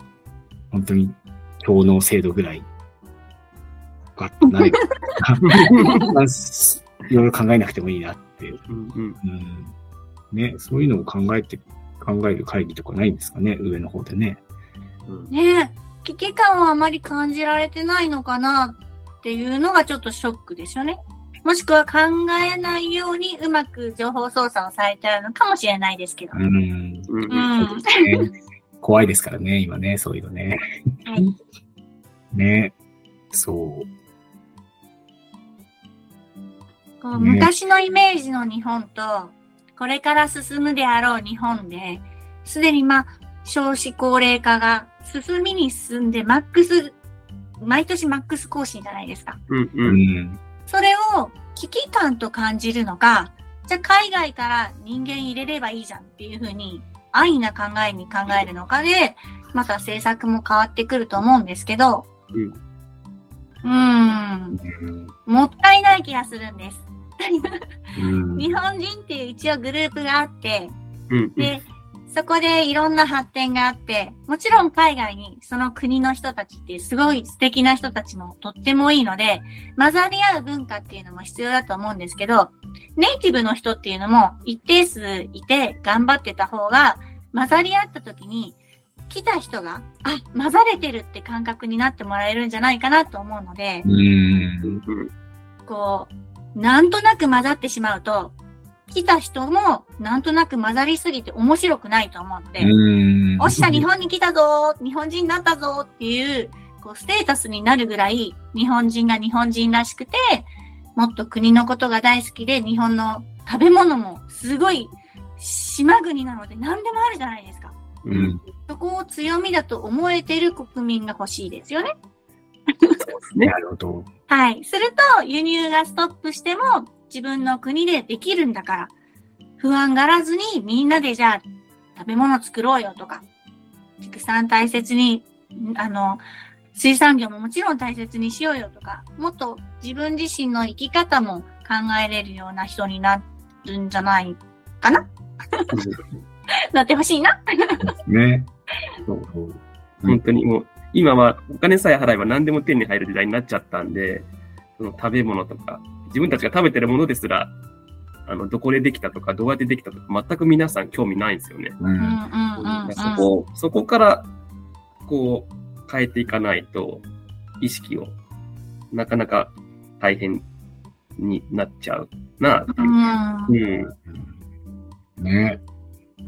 本当に、教農制度ぐらい、ガッとないろいろ考えなくてもいいなっていう。うんうん。うん。ね、そういうのを考えて、考える会議とかないんですかね、上の方でね。ねえ危機感はあまり感じられてないのかなっていうのがちょっとショックですよね。もしくは考えないようにうまく情報操作をされてるのかもしれないですけど。うん。うんうん。ね怖いですからね、今ね、そういうのね。はい。ね。そう。こうね昔のイメージの日本と、これから進むであろう日本で、すでにまあ、少子高齢化が進みに進んで、マックス、毎年マックス更新じゃないですか。うん。それを危機感と感じるのか、じゃあ海外から人間入れればいいじゃんっていうふうに、安易な考えに考えるのかで、また政策も変わってくると思うんですけど、うんもったいない気がするんです。うん。日本人っていう一応グループがあって、うん。で、そこでいろんな発展があって、もちろん海外にその国の人たちってすごい素敵な人たちもとってもいいので、混ざり合う文化っていうのも必要だと思うんですけど、ネイティブの人っていうのも一定数いて頑張ってた方が、混ざり合った時に、来た人が、あ、混ざれてるって感覚になってもらえるんじゃないかなと思うので、こう、なんとなく混ざってしまうと、来た人もなんとなく混ざりすぎて面白くないと思うので、うん。おっしゃ、日本に来たぞー日本人になったぞーっていう、こう、ステータスになるぐらい、日本人が日本人らしくて、もっと国のことが大好きで、日本の食べ物もすごい島国なので何でもあるじゃないですか。う。うんん。そこを強みだと思えてる国民が欲しいですよね。ねなるほど。はい。すると、輸入がストップしても、自分の国でできるんだから、不安がらずにみんなでじゃあ、食べ物作ろうよとか、畜産大切に、んあの、水産業ももちろん大切にしようよとか、もっと自分自身の生き方も考えれるような人になるんじゃないかな なってほしいな。ね。そうそう。本当にもう、今はお金さえ払えば何でも手に入る時代になっちゃったんで、その食べ物とか、自分たちが食べてるものですら、あの、どこでできたとか、どうやってできたとか、全く皆さん興味ないんですよね。う。うんんうんうんうん。そこ、そこから、こう、変えていかないと、意識を、なかなか大変になっちゃうな、っていう。うん。ね。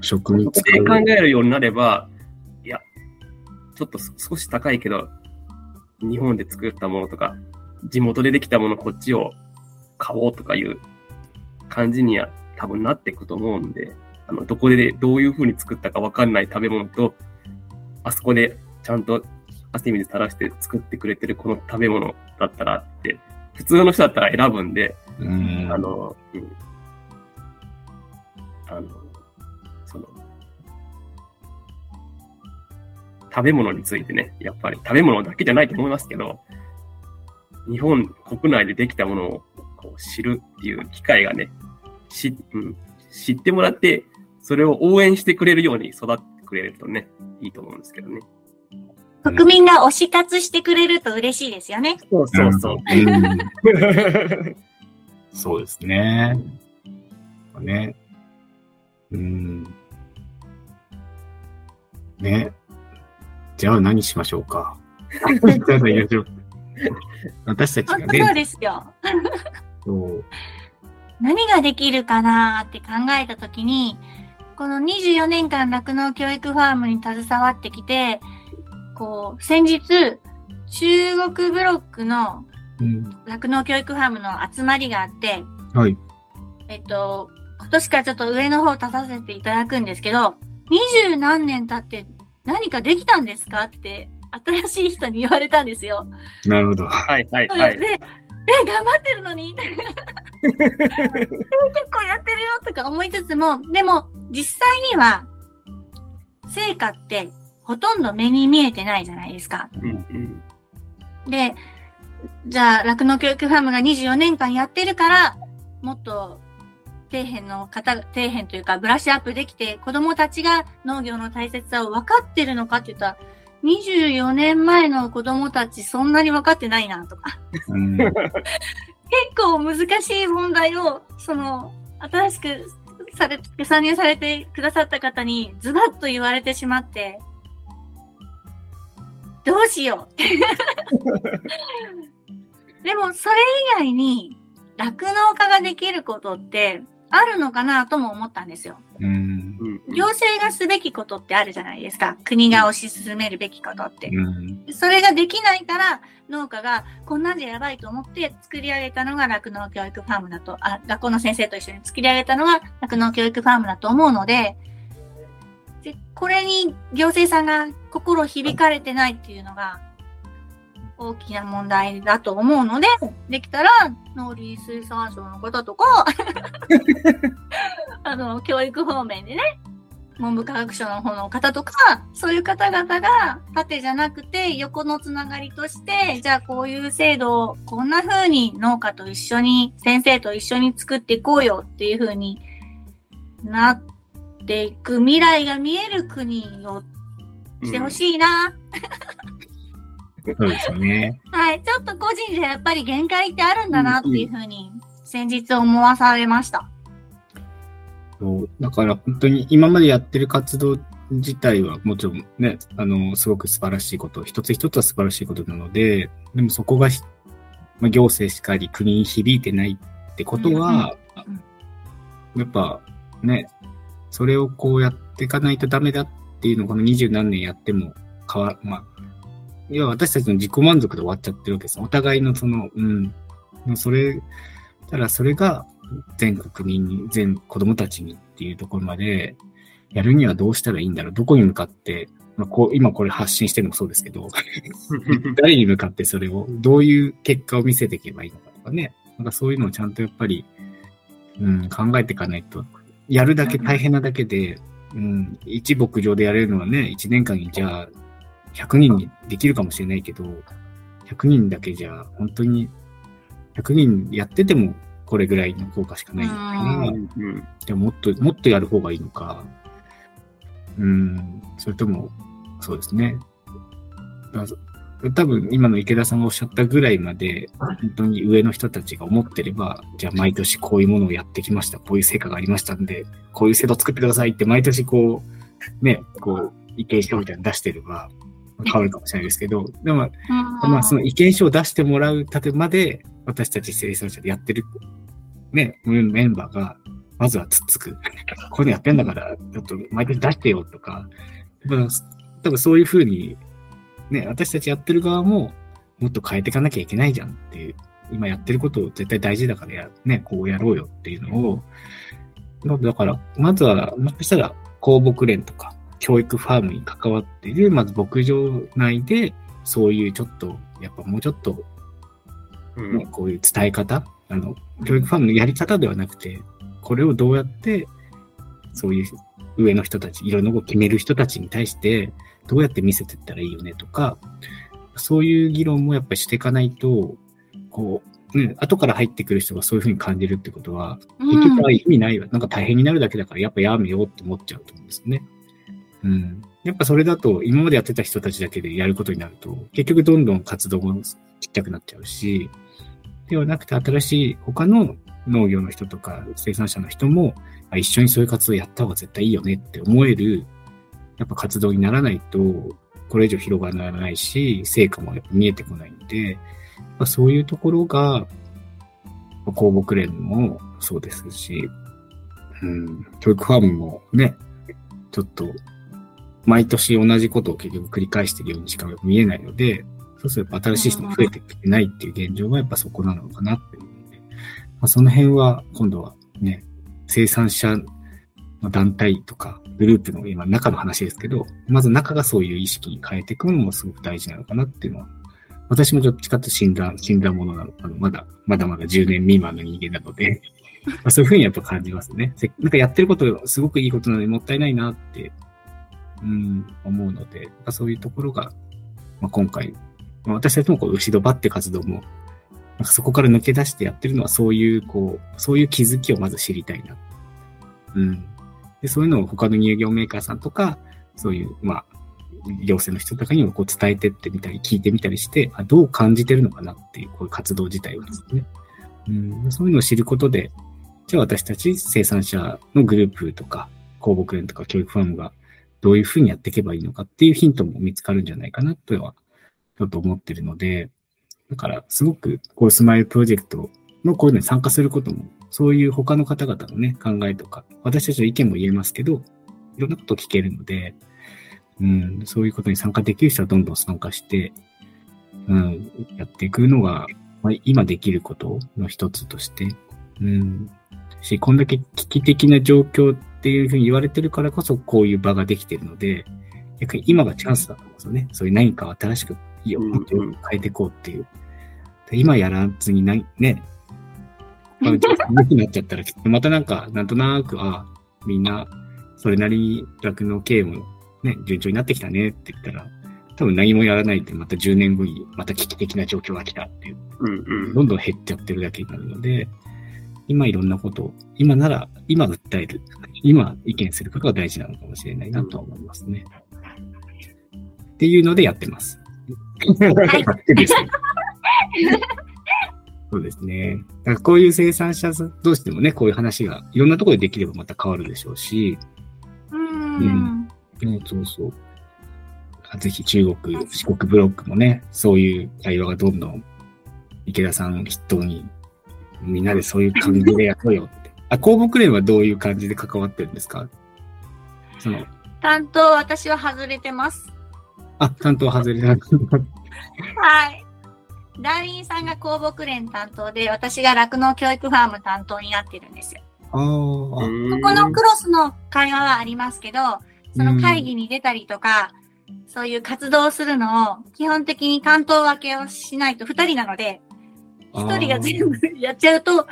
食にそこで考えるようになれば、ちょっとす少し高いけど、日本で作ったものとか、地元でできたものこっちを買おうとかいう感じには多分なっていくと思うんで、あの、どこでどういう風に作ったかわかんない食べ物と、あそこでちゃんと汗水垂らして作ってくれてるこの食べ物だったらって、普通の人だったら選ぶんで、うん。あの、うん。あの、食べ物についてね、やっぱり食べ物だけじゃないと思いますけど、日本国内でできたものをこう知るっていう機会がね、し、うん、知ってもらって、それを応援してくれるように育ってくれるとね、いいと思うんですけどね。国民が推し活してくれると嬉しいですよね。そうそうそう。うん。そうですね。ね。うん。ね。じゃあ何しましょうか。私たちが本当そうね、ですよ。何ができるかなって考えたときに、この24年間酪農教育ファームに携わってきて、こう、先日、中国ブロックのうん、酪農教育ファームの集まりがあって、はい。えっと、今年からちょっと上の方立たせていただくんですけど、二十何年経って何かできたんですかって、新しい人に言われたんですよ。なるほど。はいはいはい。で、え、頑張ってるのに？結構やってるよとか思いつつも、でも実際には、成果ってほとんど目に見えてないじゃないですか。うんうん。で、じゃあ、酪農教育ファームが24年間やってるから、もっと、底辺の方、底辺というか、ブラッシュアップできて、子供たちが農業の大切さを分かってるのかって言ったら、24年前の子供たちそんなに分かってないなとか。うん、結構難しい問題を、その、新しくされ、参入されてくださった方にズバッと言われてしまって、どうしよう。でも、それ以外に、酪農家ができることってあるのかなとも思ったんですよ。行政がすべきことってあるじゃないですか。国が推し進めるべきことって。うん。それができないから、農家がこんなんじゃやばいと思って作り上げたのが酪農教育ファームだと、あ、学校の先生と一緒に作り上げたのが酪農教育ファームだと思うので、でこれに行政さんが心響かれてないっていうのが大きな問題だと思うので、できたら農林水産省の方とか、あの、教育方面でね、文部科学省の方の方とか、そういう方々が縦じゃなくて横のつながりとして、じゃあこういう制度をこんな風に農家と一緒に、先生と一緒に作っていこうよっていう風になっていく未来が見える国をしてほしいな。そうですよね。はい。ちょっと個人でやっぱり限界ってあるんだなっていう風に先日思わされました。そうだから本当に今までやってる活動自体はもちろんね、あの、すごく素晴らしいこと、一つ一つは素晴らしいことなので、でもそこがひ、まあ、行政しかり国に響いてないってことは、やっぱね、それをこうやっていかないとダメだっていうのをこの二十何年やっても変わ、まあ、要は私たちの自己満足で終わっちゃってるわけです。お互いのその、うん。それ、ただそれが全国民に、全子供たちにっていうところまでやるにはどうしたらいいんだろうどこに向かって、まあ、こう今これ発信してるのもそうですけど、誰に向かってそれを、どういう結果を見せていけばいいのかとかね。なんかそういうのをちゃんとやっぱり、うん、考えていかないと、やるだけ大変なだけで、うん、一牧場でやれるのはね、一年間にじゃあ、100人にできるかもしれないけど、100人だけじゃ、本当に、100人やっててもこれぐらいの効果しかないのかな。うんうんでももっと、もっとやる方がいいのか。うん、それとも、そうですね。多分今の池田さんがおっしゃったぐらいまで、本当に上の人たちが思ってれば、じゃあ毎年こういうものをやってきました。こういう成果がありましたんで、こういう制度を作ってくださいって毎年こう、ね、こう、意見書みたいなの出してれば変わるかもしれないですけど、でも、うん。まあ、その意見書を出してもらうたてまで、私たち生産者でやってる、ね、メンバーが、まずはつっつく。こういうのやってんだから、ちょっと毎年出してよとか、多分そういうふうに、ね、私たちやってる側も、もっと変えていかなきゃいけないじゃんっていう、今やってること絶対大事だからや、ね、こうやろうよっていうのを、だから、まずは、もしかしたら、公牧連とか、教育ファームに関わっている、まず牧場内で、そういうちょっと、やっぱもうちょっと、うんね、こういう伝え方、あの、教育ファームのやり方ではなくて、これをどうやって、そういう上の人たち、いろんなことを決める人たちに対して、どうやって見せていったらいいよねとか、そういう議論もやっぱりしていかないと、こう、ね、後から入ってくる人がそういうふうに感じるってことは、結局は意味ないわ。なんか大変になるだけだから、やっぱやめようって思っちゃうと思うんですよね。うん。やっぱそれだと、今までやってた人たちだけでやることになると、結局どんどん活動もちっちゃくなっちゃうし、ではなくて新しい他の農業の人とか生産者の人も、一緒にそういう活動やった方が絶対いいよねって思える、やっぱ活動にならないと、これ以上広がらないし、成果も見えてこないんで、ま、そういうところが、公牧連もそうですし、うん、教育ファームもね、ちょっと、毎年同じことを結局繰り返しているようにしか見えないので、そうすると新しい人も増えてきてないっていう現状はやっぱそこなのかなって思うんで、まあ、その辺は今度はね、生産者の団体とかグループの今中の話ですけど、まず中がそういう意識に変えていくのもすごく大事なのかなっていうのは、私もどっちかって死んだ、死んだものなのあのまだ、まだまだ10年未満の人間なので、まあそういうふうにやっぱ感じますね。なんかやってることすごくいいことなのにもったいないなって、うん、思うので、そういうところが、まあ、今回、まあ、私たちもこう、牛戸場って活動も、なんかそこから抜け出してやってるのはそういう、こう、そういう気づきをまず知りたいな。うん。で、そういうのを他の乳業メーカーさんとか、そういう、まあ、行政の人とかにもこう伝えてってみたり、聞いてみたりして、あどう感じてるのかなっていう、こういう活動自体をですね。うん、そういうのを知ることで、じゃあ私たち生産者のグループとか、公牧連とか教育ファームがどういうふうにやっていけばいいのかっていうヒントも見つかるんじゃないかなとはちょっと思ってるので、だからすごくこうスマイルプロジェクトのこういうのに参加することも、そういう他の方々のね、考えとか、私たちの意見も言えますけど、いろんなこと聞けるので、うん、そういうことに参加できる人はどんどん参加して、うん、やっていくのが、まあ、今できることの一つとして、うん、し、こんだけ危機的な状況っていうふうに言われてるからこそ、こういう場ができてるので、逆に今がチャンスだと思うんですよね。そういう何か新しく、いいよ、もっと変えていこうっていう。今やらずにない、ね、まあ、無になっちゃったら、またなんか、なんとなく、あみんな、それなりに楽の経営もね、順調になってきたねって言ったら、多分何もやらないで、また10年後にまた危機的な状況が来たっていう、うんうん、どんどん減っちゃってるだけになるので、今いろんなことを、今なら、今訴える、今意見することが大事なのかもしれないなとは思いますね。っていうのでやってます。はい、そうですね。だからこういう生産者同士でもね、こういう話がいろんなところでできればまた変わるでしょうし。うん。うん、そうそう。ぜひ中国、四国ブロックもね、そういう会話がどんどん池田さん筆頭に、みんなでそういう感じでやろうよあ、公木連はどういう感じで関わってるんですか？その。担当、私は外れてます。あ、担当外れてます。はい。団員さんが公木連担当で、私が酪農教育ファーム担当になってるんですよ。ああ。ここのクロスの会話はありますけど、その会議に出たりとか、そういう活動をするのを、基本的に担当分けをしないと二人なので、一人が全部やっちゃうと、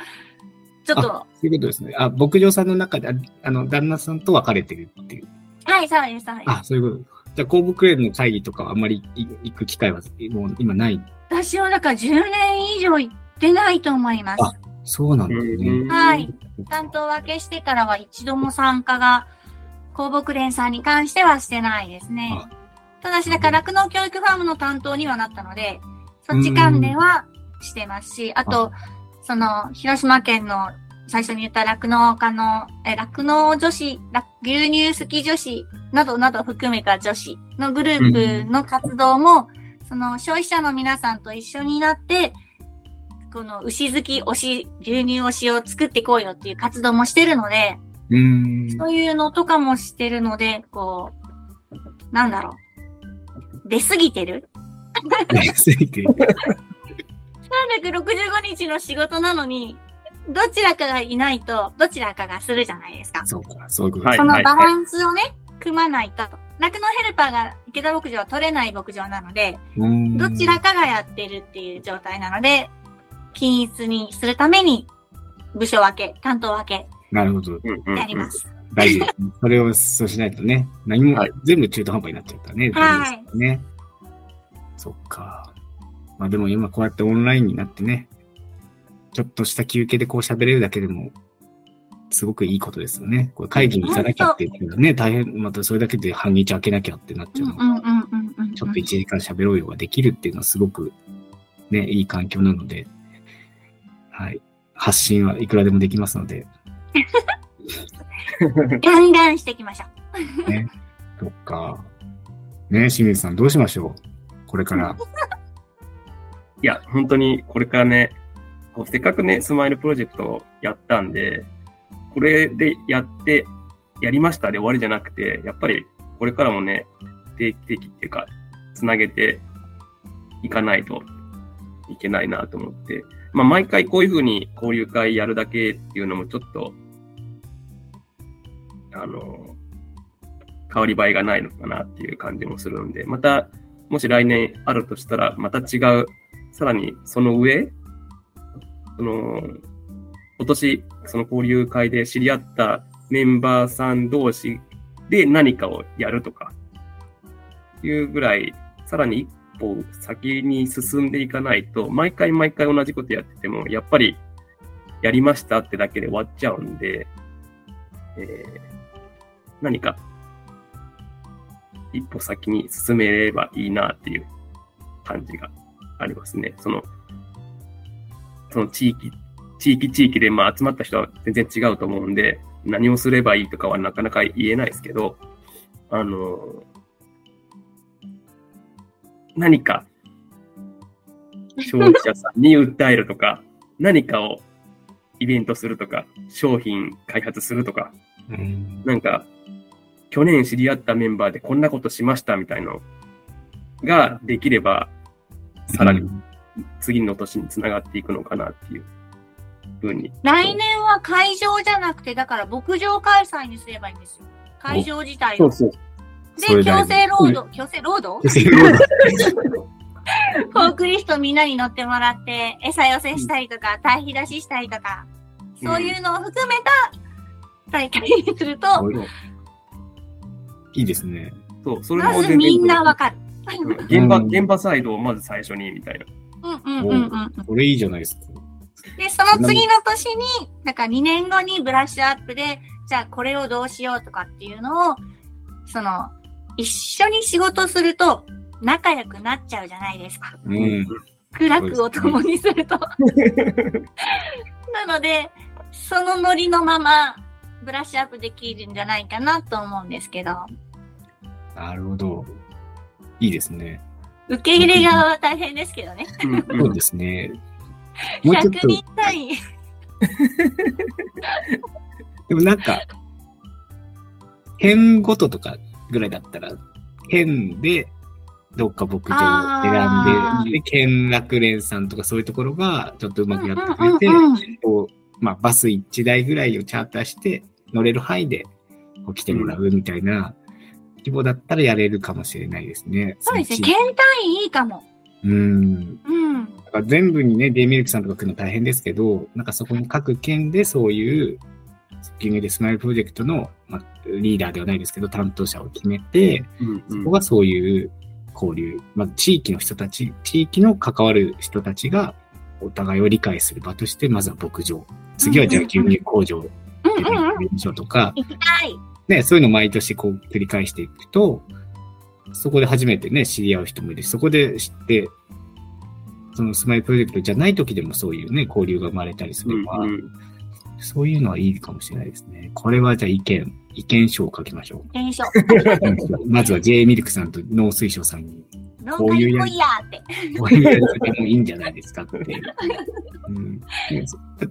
ちょっと。そういうことですね。あ、牧場さんの中で、あの、旦那さんと分かれてるっていう。はい、そうです、そうです。あ、そういうこと。じゃあ、公木連の会議とかあんまり行く機会はもう今ない？私はだから10年以上行ってないと思います。あ、そうなんですね。はい。担当分けしてからは一度も参加が、公木連さんに関してはしてないですね。ただし、だから酪農教育ファームの担当にはなったので、そっち関連はしてますし、あと、その、広島県の最初に言った酪農家の、え、酪農女子、牛乳好き女子などなど含めた女子のグループの活動も、その消費者の皆さんと一緒になって、この牛好き推し、牛乳推しを作っていこうよっていう活動もしてるので、うんそういうのとかもしてるので、こう、なんだろう。出過ぎてる？出過ぎてる。365日の仕事なのに、どちらかがいないと、どちらかがするじゃないですか。そうか、そういうことそのバランスをね、組まないと。酪農ヘルパーが池田牧場は取れない牧場なので、どちらかがやってるっていう状態なので、均一にするために、部署分け、担当分け。なるほど。やります。大事です。それをそうしないとね、何も、全部中途半端になっちゃったね。はい。ね。そっか。まあでも今こうやってオンラインになってね、ちょっとした休憩でこう喋れるだけでもすごくいいことですよね。これ会議に行かなきゃっていうね、大変、またそれだけで半日開けなきゃってなっちゃうのちょっと1時間喋ろうよができるっていうのはすごくね、いい環境なので、はい。発信はいくらでもできますので。ガンガンしていきましょう。ね。そっか。ね清水さんどうしましょう？これから。いや、本当にこれからね、せっかくね、スマイルプロジェクトをやったんで、これでやって、やりましたで終わりじゃなくて、やっぱりこれからもね、定期的っていうか、つなげていかないといけないなと思って、まあ、毎回こういうふうに交流会やるだけっていうのもちょっと、あの、変わり映えがないのかなっていう感じもするので、また、もし来年あるとしたら、また違う、さらにその上、その、今年、その交流会で知り合ったメンバーさん同士で何かをやるとか、いうぐらい、さらに一歩先に進んでいかないと、毎回毎回同じことやってても、やっぱりやりましたってだけで終わっちゃうんで、えー、何か一歩先に進めればいいなっていう感じがありますね。その、その地域地域地域でまあ集まった人は全然違うと思うんで、何をすればいいとかはなかなか言えないですけど、あの、何か消費者さんに訴えるとか、何かをイベントするとか、商品開発するとか、うん。なんか、去年知り合ったメンバーでこんなことしましたみたいのができれば、さらに次の年につながっていくのかなっていうふうに。来年は会場じゃなくて、だから牧場開催にすればいいんですよ。会場自体を。そう。で、それ大事強制労働、強制労働？強制労働フォークリフトみんなに乗ってもらって、餌寄せしたりとか、堆肥出ししたりとか、そういうのを含めた大会にすると、いいですね。そう、それまずみんなわかる。うん現場、うん現場サイドをまず最初にみたいな。うんうんうんうん。これいいじゃないですか。で、その次の年に、だから2年後にブラッシュアップで、じゃあこれをどうしようとかっていうのを、その、一緒に仕事すると仲良くなっちゃうじゃないですか。うん。苦楽を共にすると。なので、そのノリのまま、ブラッシュアップできるんじゃないかなと思うんですけど、なるほど。いいですね。受け入れ側は大変ですけどね。うんそうですね。もうちょっ100と、人単位。でもなんか、県ごととかぐらいだったら、県でどっか牧場をあ選んで、で、県楽連さんとかそういうところがちょっとうまくやってくれて、うんうんうんうんこうまあ、バス1台ぐらいをチャーターして、乗れる範囲でこう来てもらうみたいな規模だったらやれるかもしれないですね。そうですね。県単位いいかも。うん。うん。だから全部にね、デイミルクさんとか来るの大変ですけど、なんかそこに各県でそういう、牛乳でスマイルプロジェクトの、まあ、リーダーではないですけど、担当者を決めて、うんうんそこがそういう交流、まあ、地域の人たち、地域の関わる人たちがお互いを理解する場として、まずは牧場。次はじゃあ牛乳工場でうんうんうとか、行きたい。ね、そういうのを毎年こう繰り返していくと、そこで初めてね、知り合う人もいるし、そこで知って、そのスマイルプロジェクトじゃない時でもそういうね、交流が生まれたりすれば、うんうんそういうのはいいかもしれないですね。これはじゃあ意見、意見書を書きましょ検証。う。まずは J ミルクさんと農水省さんに、農こういうや家来いやーって。こういうやり方もいいんじゃないですかって。うん、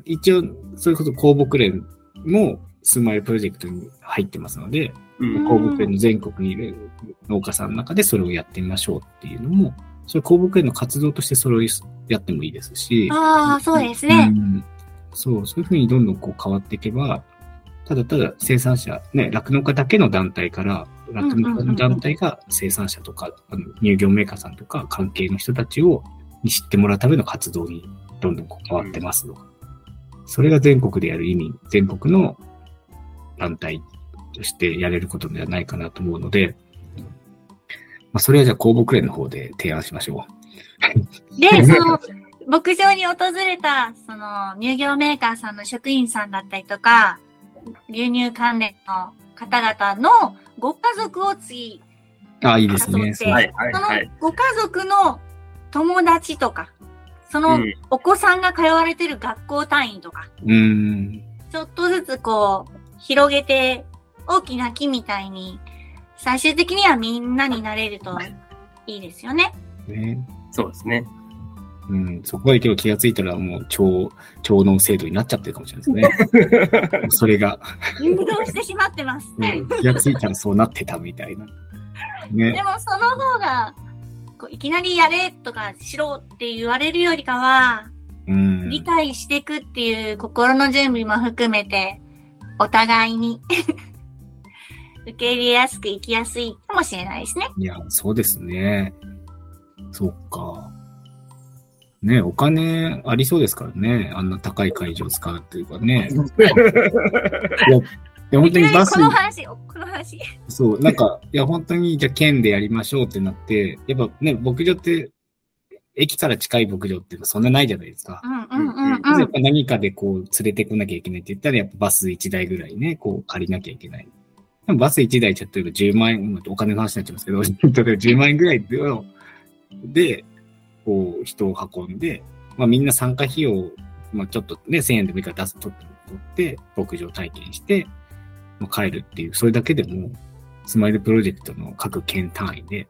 一応、それこそ公木連もスマイルプロジェクトに入ってますので、うん公木園の全国にいる農家さんの中でそれをやってみましょうっていうのも、それ公木園の活動としてそれをやってもいいですし、ああ、そうですうね。んそう、そういうふうにどんどんこう変わっていけば、ただただ生産者、ね、酪農家だけの団体から、酪農家の団体が生産者とか、あの乳業メーカーさんとか関係の人たちをに知ってもらうための活動にどんどんこう変わってますとか。それが全国でやる意味、全国の団体としてやれることではないかなと思うので、まあ、それはじゃあ公木連の方で提案しましょで、その、牧場に訪れた、その、乳業メーカーさんの職員さんだったりとか、牛乳関連の方々のご家族を次、う。ああ、いいですね。そのはい。ご家族の友達とか、そのうんお子さんが通われてる学校単位とか、うん。ちょっとずつこう、広げて、大きな木みたいに、最終的にはみんなになれるといいですよね。ね。そうですね。うん、そこまで今日気がついたらもう超、超能制度になっちゃってるかもしれないですね。それが、誘導してしまってます。うん気がついたらそうなってたみたいな。ねで。もその方が、こういきなりやれとかしろって言われるよりかは、うん。理解していくっていう心の準備も含めて、お互いに 受け入れやすく生きやすいかもしれないですね。いや、そうですね。そっか。ね、お金ありそうですからね。あんな高い会場を使うっていうかね。いや、いや本当にバスこ、の話、この話。そう、なんか、いや、本当に、じゃあ県でやりましょうってなって、やっぱね、牧場って、駅から近い牧場っていうのはそんなないじゃないですか。うんうんうんやうん。っぱ何かでこう連れてこなきゃいけないって言ったら、やっぱバス1台ぐらいね、こう借りなきゃいけない。でもバス1台ちょっと10万円、お金の話になっちゃいますけど、例えば10万円ぐらいで、でこう人を運んで、まあみんな参加費用、まあちょっとね、1000円でもいいから出すと取って、牧場体験して、まあ、帰るっていう、それだけでも、スマイルプロジェクトの各県単位で、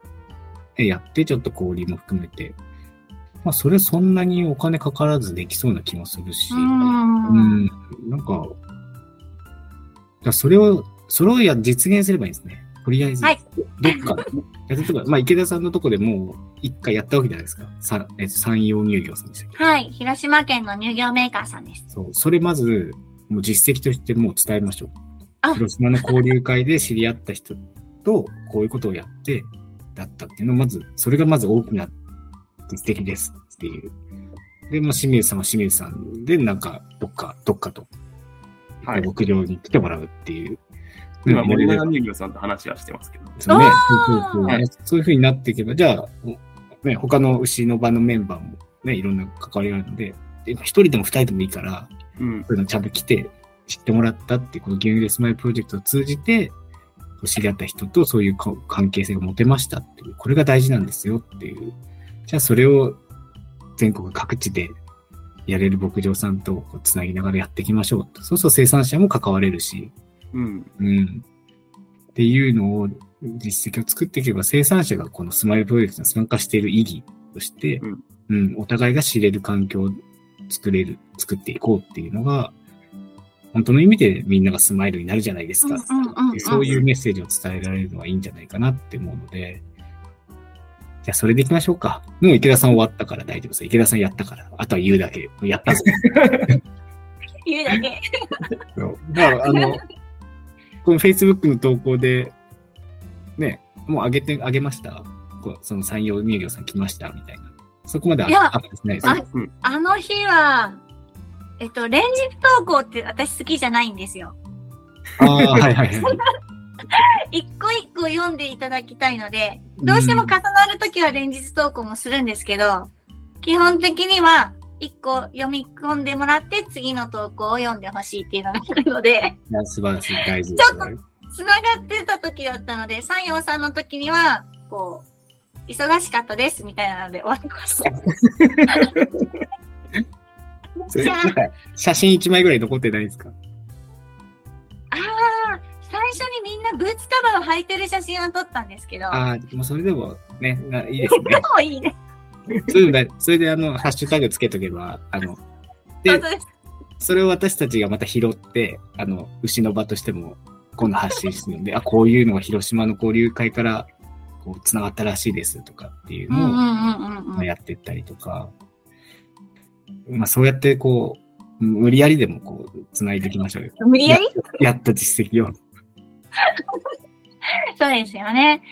でやって、ちょっと交流も含めて、まあ、それそんなにお金かからずできそうな気もするし、う。うんん、なんか、だそれを、それをや実現すればいいんですね。とりあえず、はいどっか、やってとか、まあ、池田さんのとこでもう一回やったわけじゃないですか。さえ山陽乳業さんでしたっけ？はい。広島県の乳業メーカーさんです。そう。それまず、もう実績としてもう伝えましょう。あ広島の交流会で知り合った人と、こういうことをやって、だったっていうのを、まず、それがまず大きな実績ですっていう。で、まあ、清水さんは清水さんで、なんか、どっか、どっかと、はい牧場に来てもらうっていう。今、うん森永乳業さんと話はしてますけど。そうね。あそうそうそうはいそういうふうになっていけば、じゃあ、ね、他の牛の場のメンバーもね、いろんな関わりがあるので、で一人でも二人でもいいから、うん。そういうのちゃんと来て知ってもらったっていう、この牛乳でスマイルプロジェクトを通じて、知り合った人とそういうか関係性が持てましたっていう、これが大事なんですよっていう。じゃあそれを全国各地でやれる牧場さんとつなぎながらやっていきましょうと。そうすると生産者も関われるし、うん。うん。っていうのを、実績を作っていけば、生産者がこのスマイルプロジェクトに参加している意義として、うんうん、お互いが知れる環境を作れる、作っていこうっていうのが、本当の意味でみんながスマイルになるじゃないですか。そういうメッセージを伝えられるのはいいんじゃないかなって思うので、じゃあそれでいきましょうか。もう池田さん終わったから大丈夫です。池田さんやったから。あとは言うだけ。やったぞ。言うだけ。だから、あの、この Facebook の投稿で、ね、もう上げて、上げました。こうその産業乳業さん来ましたみたいな。そこまでいやアップしてないですあね。あの日は、えっと、連日投稿って私好きじゃないんですよ。ああ、はいはいはい。一個一個読んでいただきたいので、どうしても重なるときは連日投稿もするんですけど、基本的には一個読み込んでもらって次の投稿を読んでほしいっていうのがあるので、いや素晴らしい、大事ですね。つながってた時だったので、三陽さんの時には、こう、忙しかったですみたいなので終わってました。写真1枚ぐらい残ってないですか？ああ、最初にみんなブーツカバーを履いてる写真を撮ったんですけど、ああ、もうそれでもね、ないいですね。でもいいね。そそれであの、ハッシュタグつけとけば、あの、でそれを私たちがまた拾って、あの、牛の場としても今度発信するんで、あ、こういうのが広島の交流会から、こう、繋がったらしいですとかっていうのを。やっていったりとか、まあ、そうやってこう、無理やりでもこう、繋いでいきましょうよ。無理やり？やった実績を。そうですよね。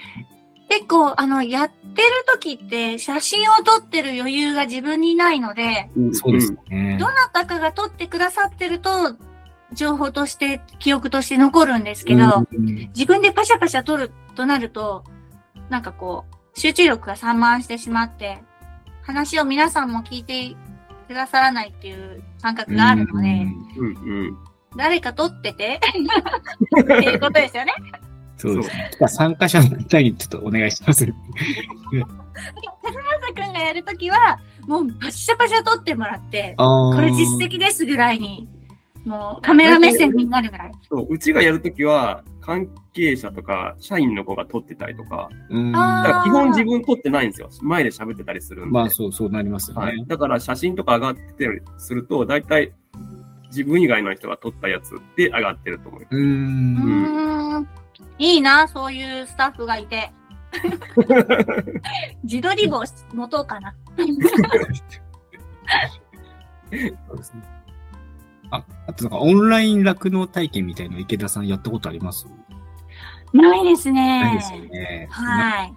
結構、あの、やってる時って写真を撮ってる余裕が自分にないので、そうですよね。どなたかが撮ってくださってると、情報として、記憶として残るんですけど、うん自分でパシャパシャ撮るとなると、なんかこう、集中力が散漫してしまって、話を皆さんも聞いてくださらないっていう感覚があるので、うんうん。誰か撮ってて っていうことですよね。そうですね。じゃあ参加者の方にちょっとお願いします。まさくんがやるときは、もうパシャパシャ撮ってもらって、あこれ実績ですぐらいに、もうカメラ目線になるぐらい。そう、うちがやるときは、関係者とか、社員の子が撮ってたりとか、うん。から基本自分撮ってないんですよ。前で喋ってたりするんで。まあそう、そうなりますよね。はい。だから写真とか上がってたりすると、大体自分以外の人が撮ったやつで上がってると思います。うー。うん。いいな、そういうスタッフがいて。自撮り棒持とうかな。そうですね。あ、あとなんかオンライン酪農体験みたいの池田さんやったことあります？ないですね。ないですよね。はい。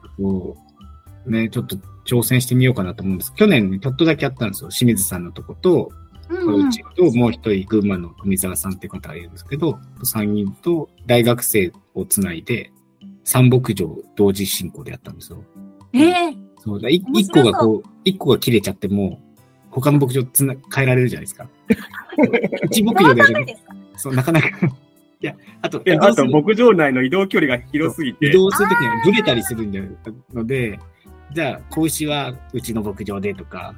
ね、ちょっと挑戦してみようかなと思うんです。去年ねちょっとだけやったんですよ。清水さんのとこと、うんうん。うちと、もう一人、群馬の富澤さんって方がいるんですけど、3人と大学生をつないで、三牧場同時進行でやったんですよ。ええそうだ、い面白そう。一個がこう、一個が切れちゃっても、他の牧場つな、変えられるじゃないですか。うち牧場でやる。どうですか？そう、なかなか。いや、あと、いや、あと牧場内の移動距離が広すぎて。移、動するときにはブレたりするんだので、じゃあ、子牛はうちの牧場でとか、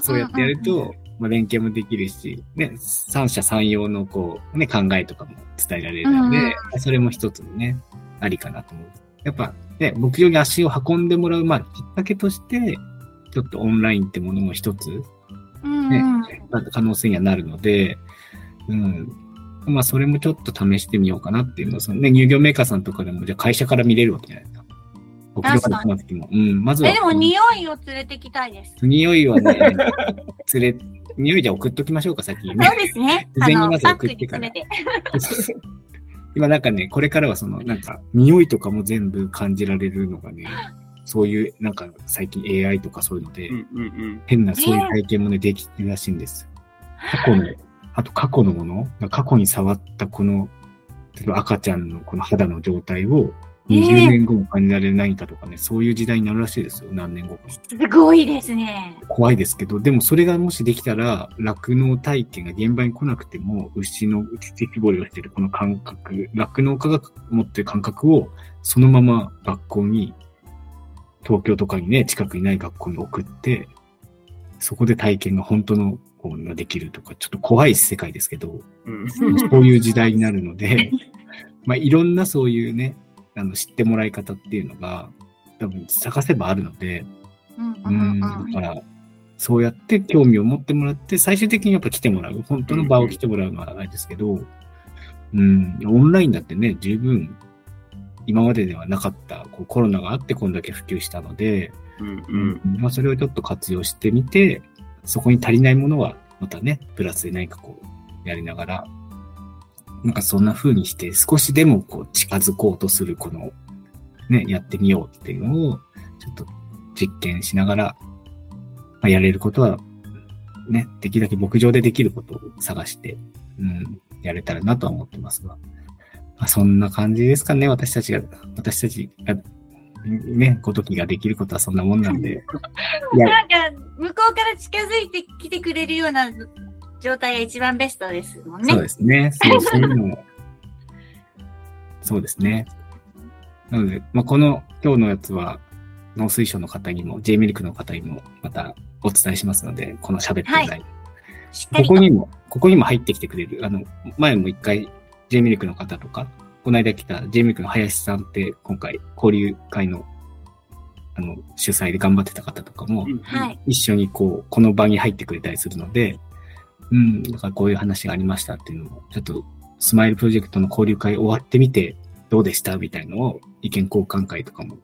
そうやってやると、まあ、連携もできるし、ね、三者三様のこう、ね、考えとかも伝えられるので、うんそれも一つのね、ありかなと思う。やっぱ、ね、牧場に足を運んでもらう、まあ、きっかけとして、ちょっとオンラインってものも一つ、うんねうん。可能性にはなるので、うん。まあ、それもちょっと試してみようかなっていうのは、そのね、乳業メーカーさんとかでも、じゃあ会社から見れるわけじゃないですか。僕らが来た時も。うん、まずは。え、でも匂いを連れてきたいです。匂いはね、連れ、匂いじゃ送っときましょうか、先にねそう。ですね。事前にまず送ってから。今なんかね、これからはその、なんか、匂いとかも全部感じられるのがね、そういう、なんか最近 AI とかそういうので、うんうんうん。変なそういう体験もね、できてるらしいんです。過去の、あと過去のもの、過去に触ったこの、例えば赤ちゃんのこの肌の状態を、20年後も感じられないかとかね、そういう時代になるらしいですよ、何年後か。すごいですね。怖いですけど、でもそれがもしできたら、酪農体験が現場に来なくても、牛の乳搾りをしているこの感覚、酪農家が持ってる感覚を、そのまま学校に、東京とかにね、近くにない学校に送って、そこで体験が本当の、こう、ができるとか、ちょっと怖い世界ですけど、うん。そういう時代になるので、まあ、いろんなそういうね、あの、知ってもらい方っていうのが、多分探せばあるので、うんだうん。から、そうやって興味を持ってもらって、最終的にやっぱ来てもらう。本当の場を来てもらうのはないですけど、うん、オンラインだってね、十分、今までではなかった、こうコロナがあってこんだけ普及したので、うんうん。まあ、それをちょっと活用してみて、そこに足りないものは、またね、プラスで何かこう、やりながら、なんかそんな風にして、少しでもこう、近づこうとする、この、ね、やってみようっていうのを、ちょっと実験しながら、まあ、やれることは、ね、できるだけ牧場でできることを探して、うん、やれたらなとは思ってますが、まあ、そんな感じですかね、私たちが、私たちが、ね、ごときができることはそんなもんなんで、なんか、向こうから近づいてきてくれるような状態が一番ベストですもんね。そうですね。そうそういうのも。そうですね。なので、まあ、この今日のやつは、農水省の方にも、J ミルクの方にも、またお伝えしますので、この喋ってる内容しっかりと。ここにも、ここにも入ってきてくれる。あの、前も一回 J ミルクの方とか、この間来た J ミルクの林さんって、今回交流会の、あの、主催で頑張ってた方とかも、はい。一緒にこう、この場に入ってくれたりするので、うん、だからこういう話がありましたっていうのを、ちょっと、スマイルプロジェクトの交流会終わってみて、どうでしたみたいのを、意見交換会とかも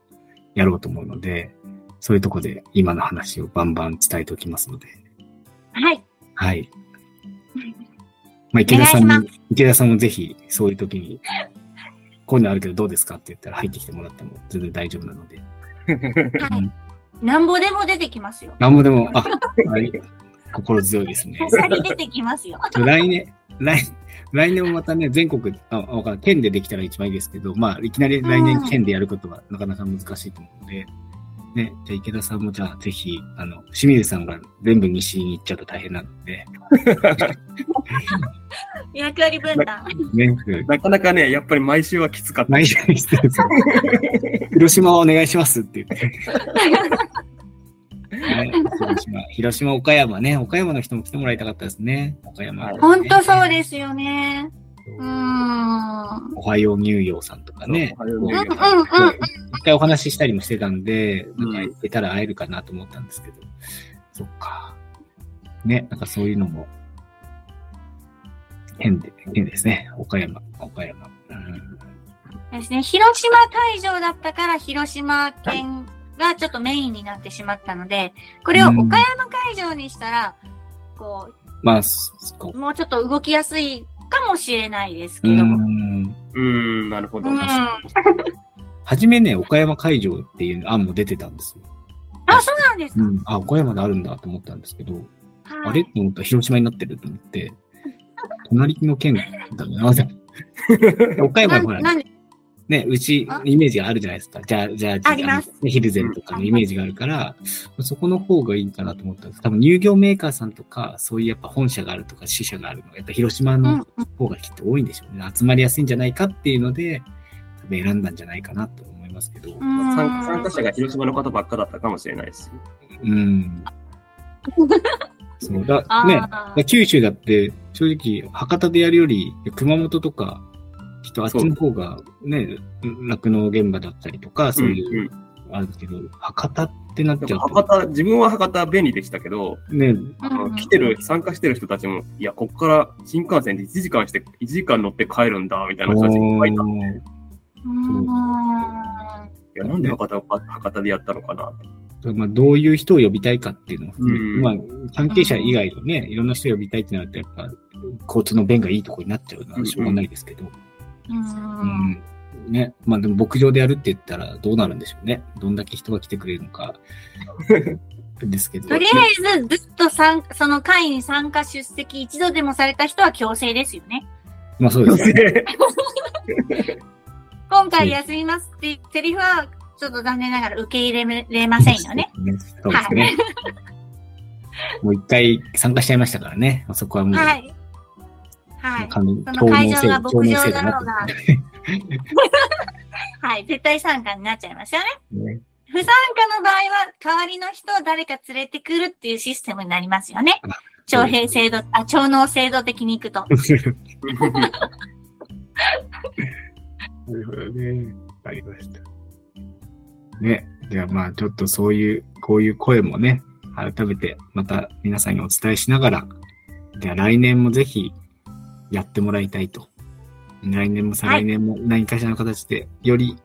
やろうと思うので、そういうとこで今の話をバンバン伝えておきますので、はい。はい。まあ、池田さんお願いに、池田さんもぜひ、そういう時に、こういうのあるけどどうですかって言ったら入ってきてもらっても全然大丈夫なので。はい。なんぼでも出てきますよ。なんもでも、あ、はい、心強いですね。先出てきますよ。来年、来、来年もまたね、全国、あ、わか。県でできたら一番いいですけど、まあ、いきなり来年県でやることはなかなか難しいと思うので、ね、じゃあ池田さんもじゃあぜひ、あの、清水さんが全部西に行っちゃうと大変なので、役割分担。ね、なかなかね、やっぱり毎週はきつかった。毎週にしてるんですよ 広島お願いしますって言って。ね、広島、広島、岡山ね、岡山の人も来てもらいたかったですね。岡山、ね。ほんとそうですよね。うーん。おはよう乳業さんとかね。おはよううんうん乳業うん。一回お話ししたりもしてたんで、うんなんか行けたら会えるかなと思ったんですけど。そっか。ね、なんかそういうのも、変で、変ですね。岡山、岡山。うん、ですね。広島会場だったから広島県がちょっとメインになってしまったので、これを岡山会場にしたら、こまあ、もうちょっと動きやすいかもしれないですうけども。ん。うーん、なるほど。はじめね、岡山会場っていう案も出てたんですよ。そうなんですか？うん。あ、岡山であるんだと思ったんですけど、はいあれと思ったら広島になってると思って、隣の県だな。岡山はほら、ななんね、うちあ、イメージがあるじゃないですか。じゃあ、じゃあ、ありますのヒルゼンとかのイメージがあるから、そこの方がいいかなと思ったんです。多分乳業メーカーさんとか、そういうやっぱ本社があるとか支社があるのが、やっぱ広島うんの方がきっと多いんでしょうね。集まりやすいんじゃないかっていうので、多分選んだんじゃないかなと思いますけど。参参加者が広島の方ばっかだったかもしれないです。うん。そうだ、ね。だ九州だって、正直、博多でやるより、熊本とか、きっとあっちの方がね、酪農現場だったりとか、そういう、うんうんあるけど、博多っってなっちゃうと。博多、自分は博多便利でしたけど、ね、あの来てる、参加してる人たちも、いや、こっから新幹線で1時間して、1時間乗って帰るんだ、みたいな人たちがいっぱいいたんで、いうんや、なんで博多、博多でやったのかなと。まあ、どういう人を呼びたいかっていうのをうんまあ、関係者以外のね、いろんな人を呼びたいってなると、やっぱ、交通の便がいいところになっちゃうのはしょうがないですけど。うんうん。ね。まあ、でも牧場でやるって言ったらどうなるんでしょうね。どんだけ人が来てくれるのか。ですけど。とりあえず、ずっと参その会に参加出席一度でもされた人は強制ですよね。まあそうですね。今回休みますってセリフは、ちょっと残念ながら受け入れれませんよね。そうですね。もう一回参加しちゃいましたからね。そこはもう、はい。はい。その会場が強牧場だろうが。はい。絶対参加になっちゃいますよね。ね不参加の場合は、代わりの人を誰か連れてくるっていうシステムになりますよね。徴兵制度、あ、徴納制度的に行くと。なるほどね。ありました。ね。じゃあまあちょっとそういう、こういう声もね、改めてまた皆さんにお伝えしながら、じゃあ来年もぜひやってもらいたいと。来年も再来年も何かしらの形で、より、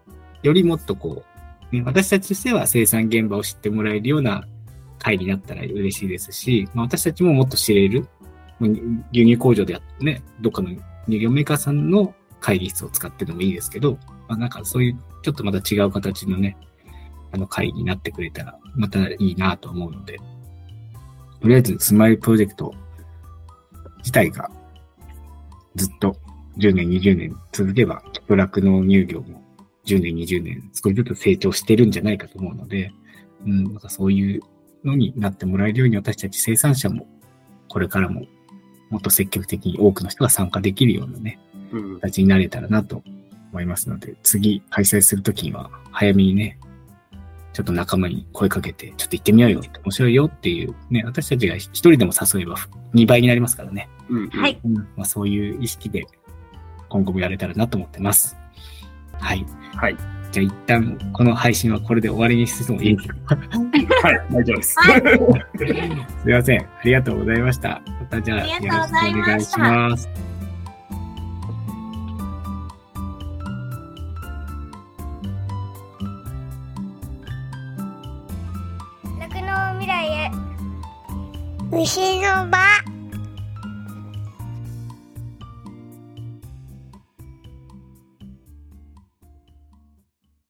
よりもっとこう、ね、私たちとしては生産現場を知ってもらえるような会になったら嬉しいですし、まあ、私たちももっと知れる、まあ牛乳工場でやってね、どっかの乳業メーカーさんの会議室を使ってでもいいですけど、まあ、なんかそういうちょっとまた違う形のね、あの会になってくれたらまたいいなと思うので、とりあえずスマイルプロジェクト自体がずっと10年、20年続けば、キプラクの乳業も10年、20年少しずつ成長してるんじゃないかと思うので、うん、なんかそういうのになってもらえるように私たち生産者もこれからももっと積極的に多くの人が参加できるようなね、うん形になれたらなと思いますので、次開催するときには早めにね、ちょっと仲間に声かけて、ちょっと行ってみようよ、面白いよっていうね、私たちが一人でも誘えば2倍になりますからね。うんはい。うんまあ、そういう意識で今後もやれたらなと思ってます。はい。はい。じゃあ一旦この配信はこれで終わりにしてもいいですか？はい、大丈夫です。はい すいません。ありがとうございました。またじゃああよりがとうございろしくお願いします。酪農未来へ牛の場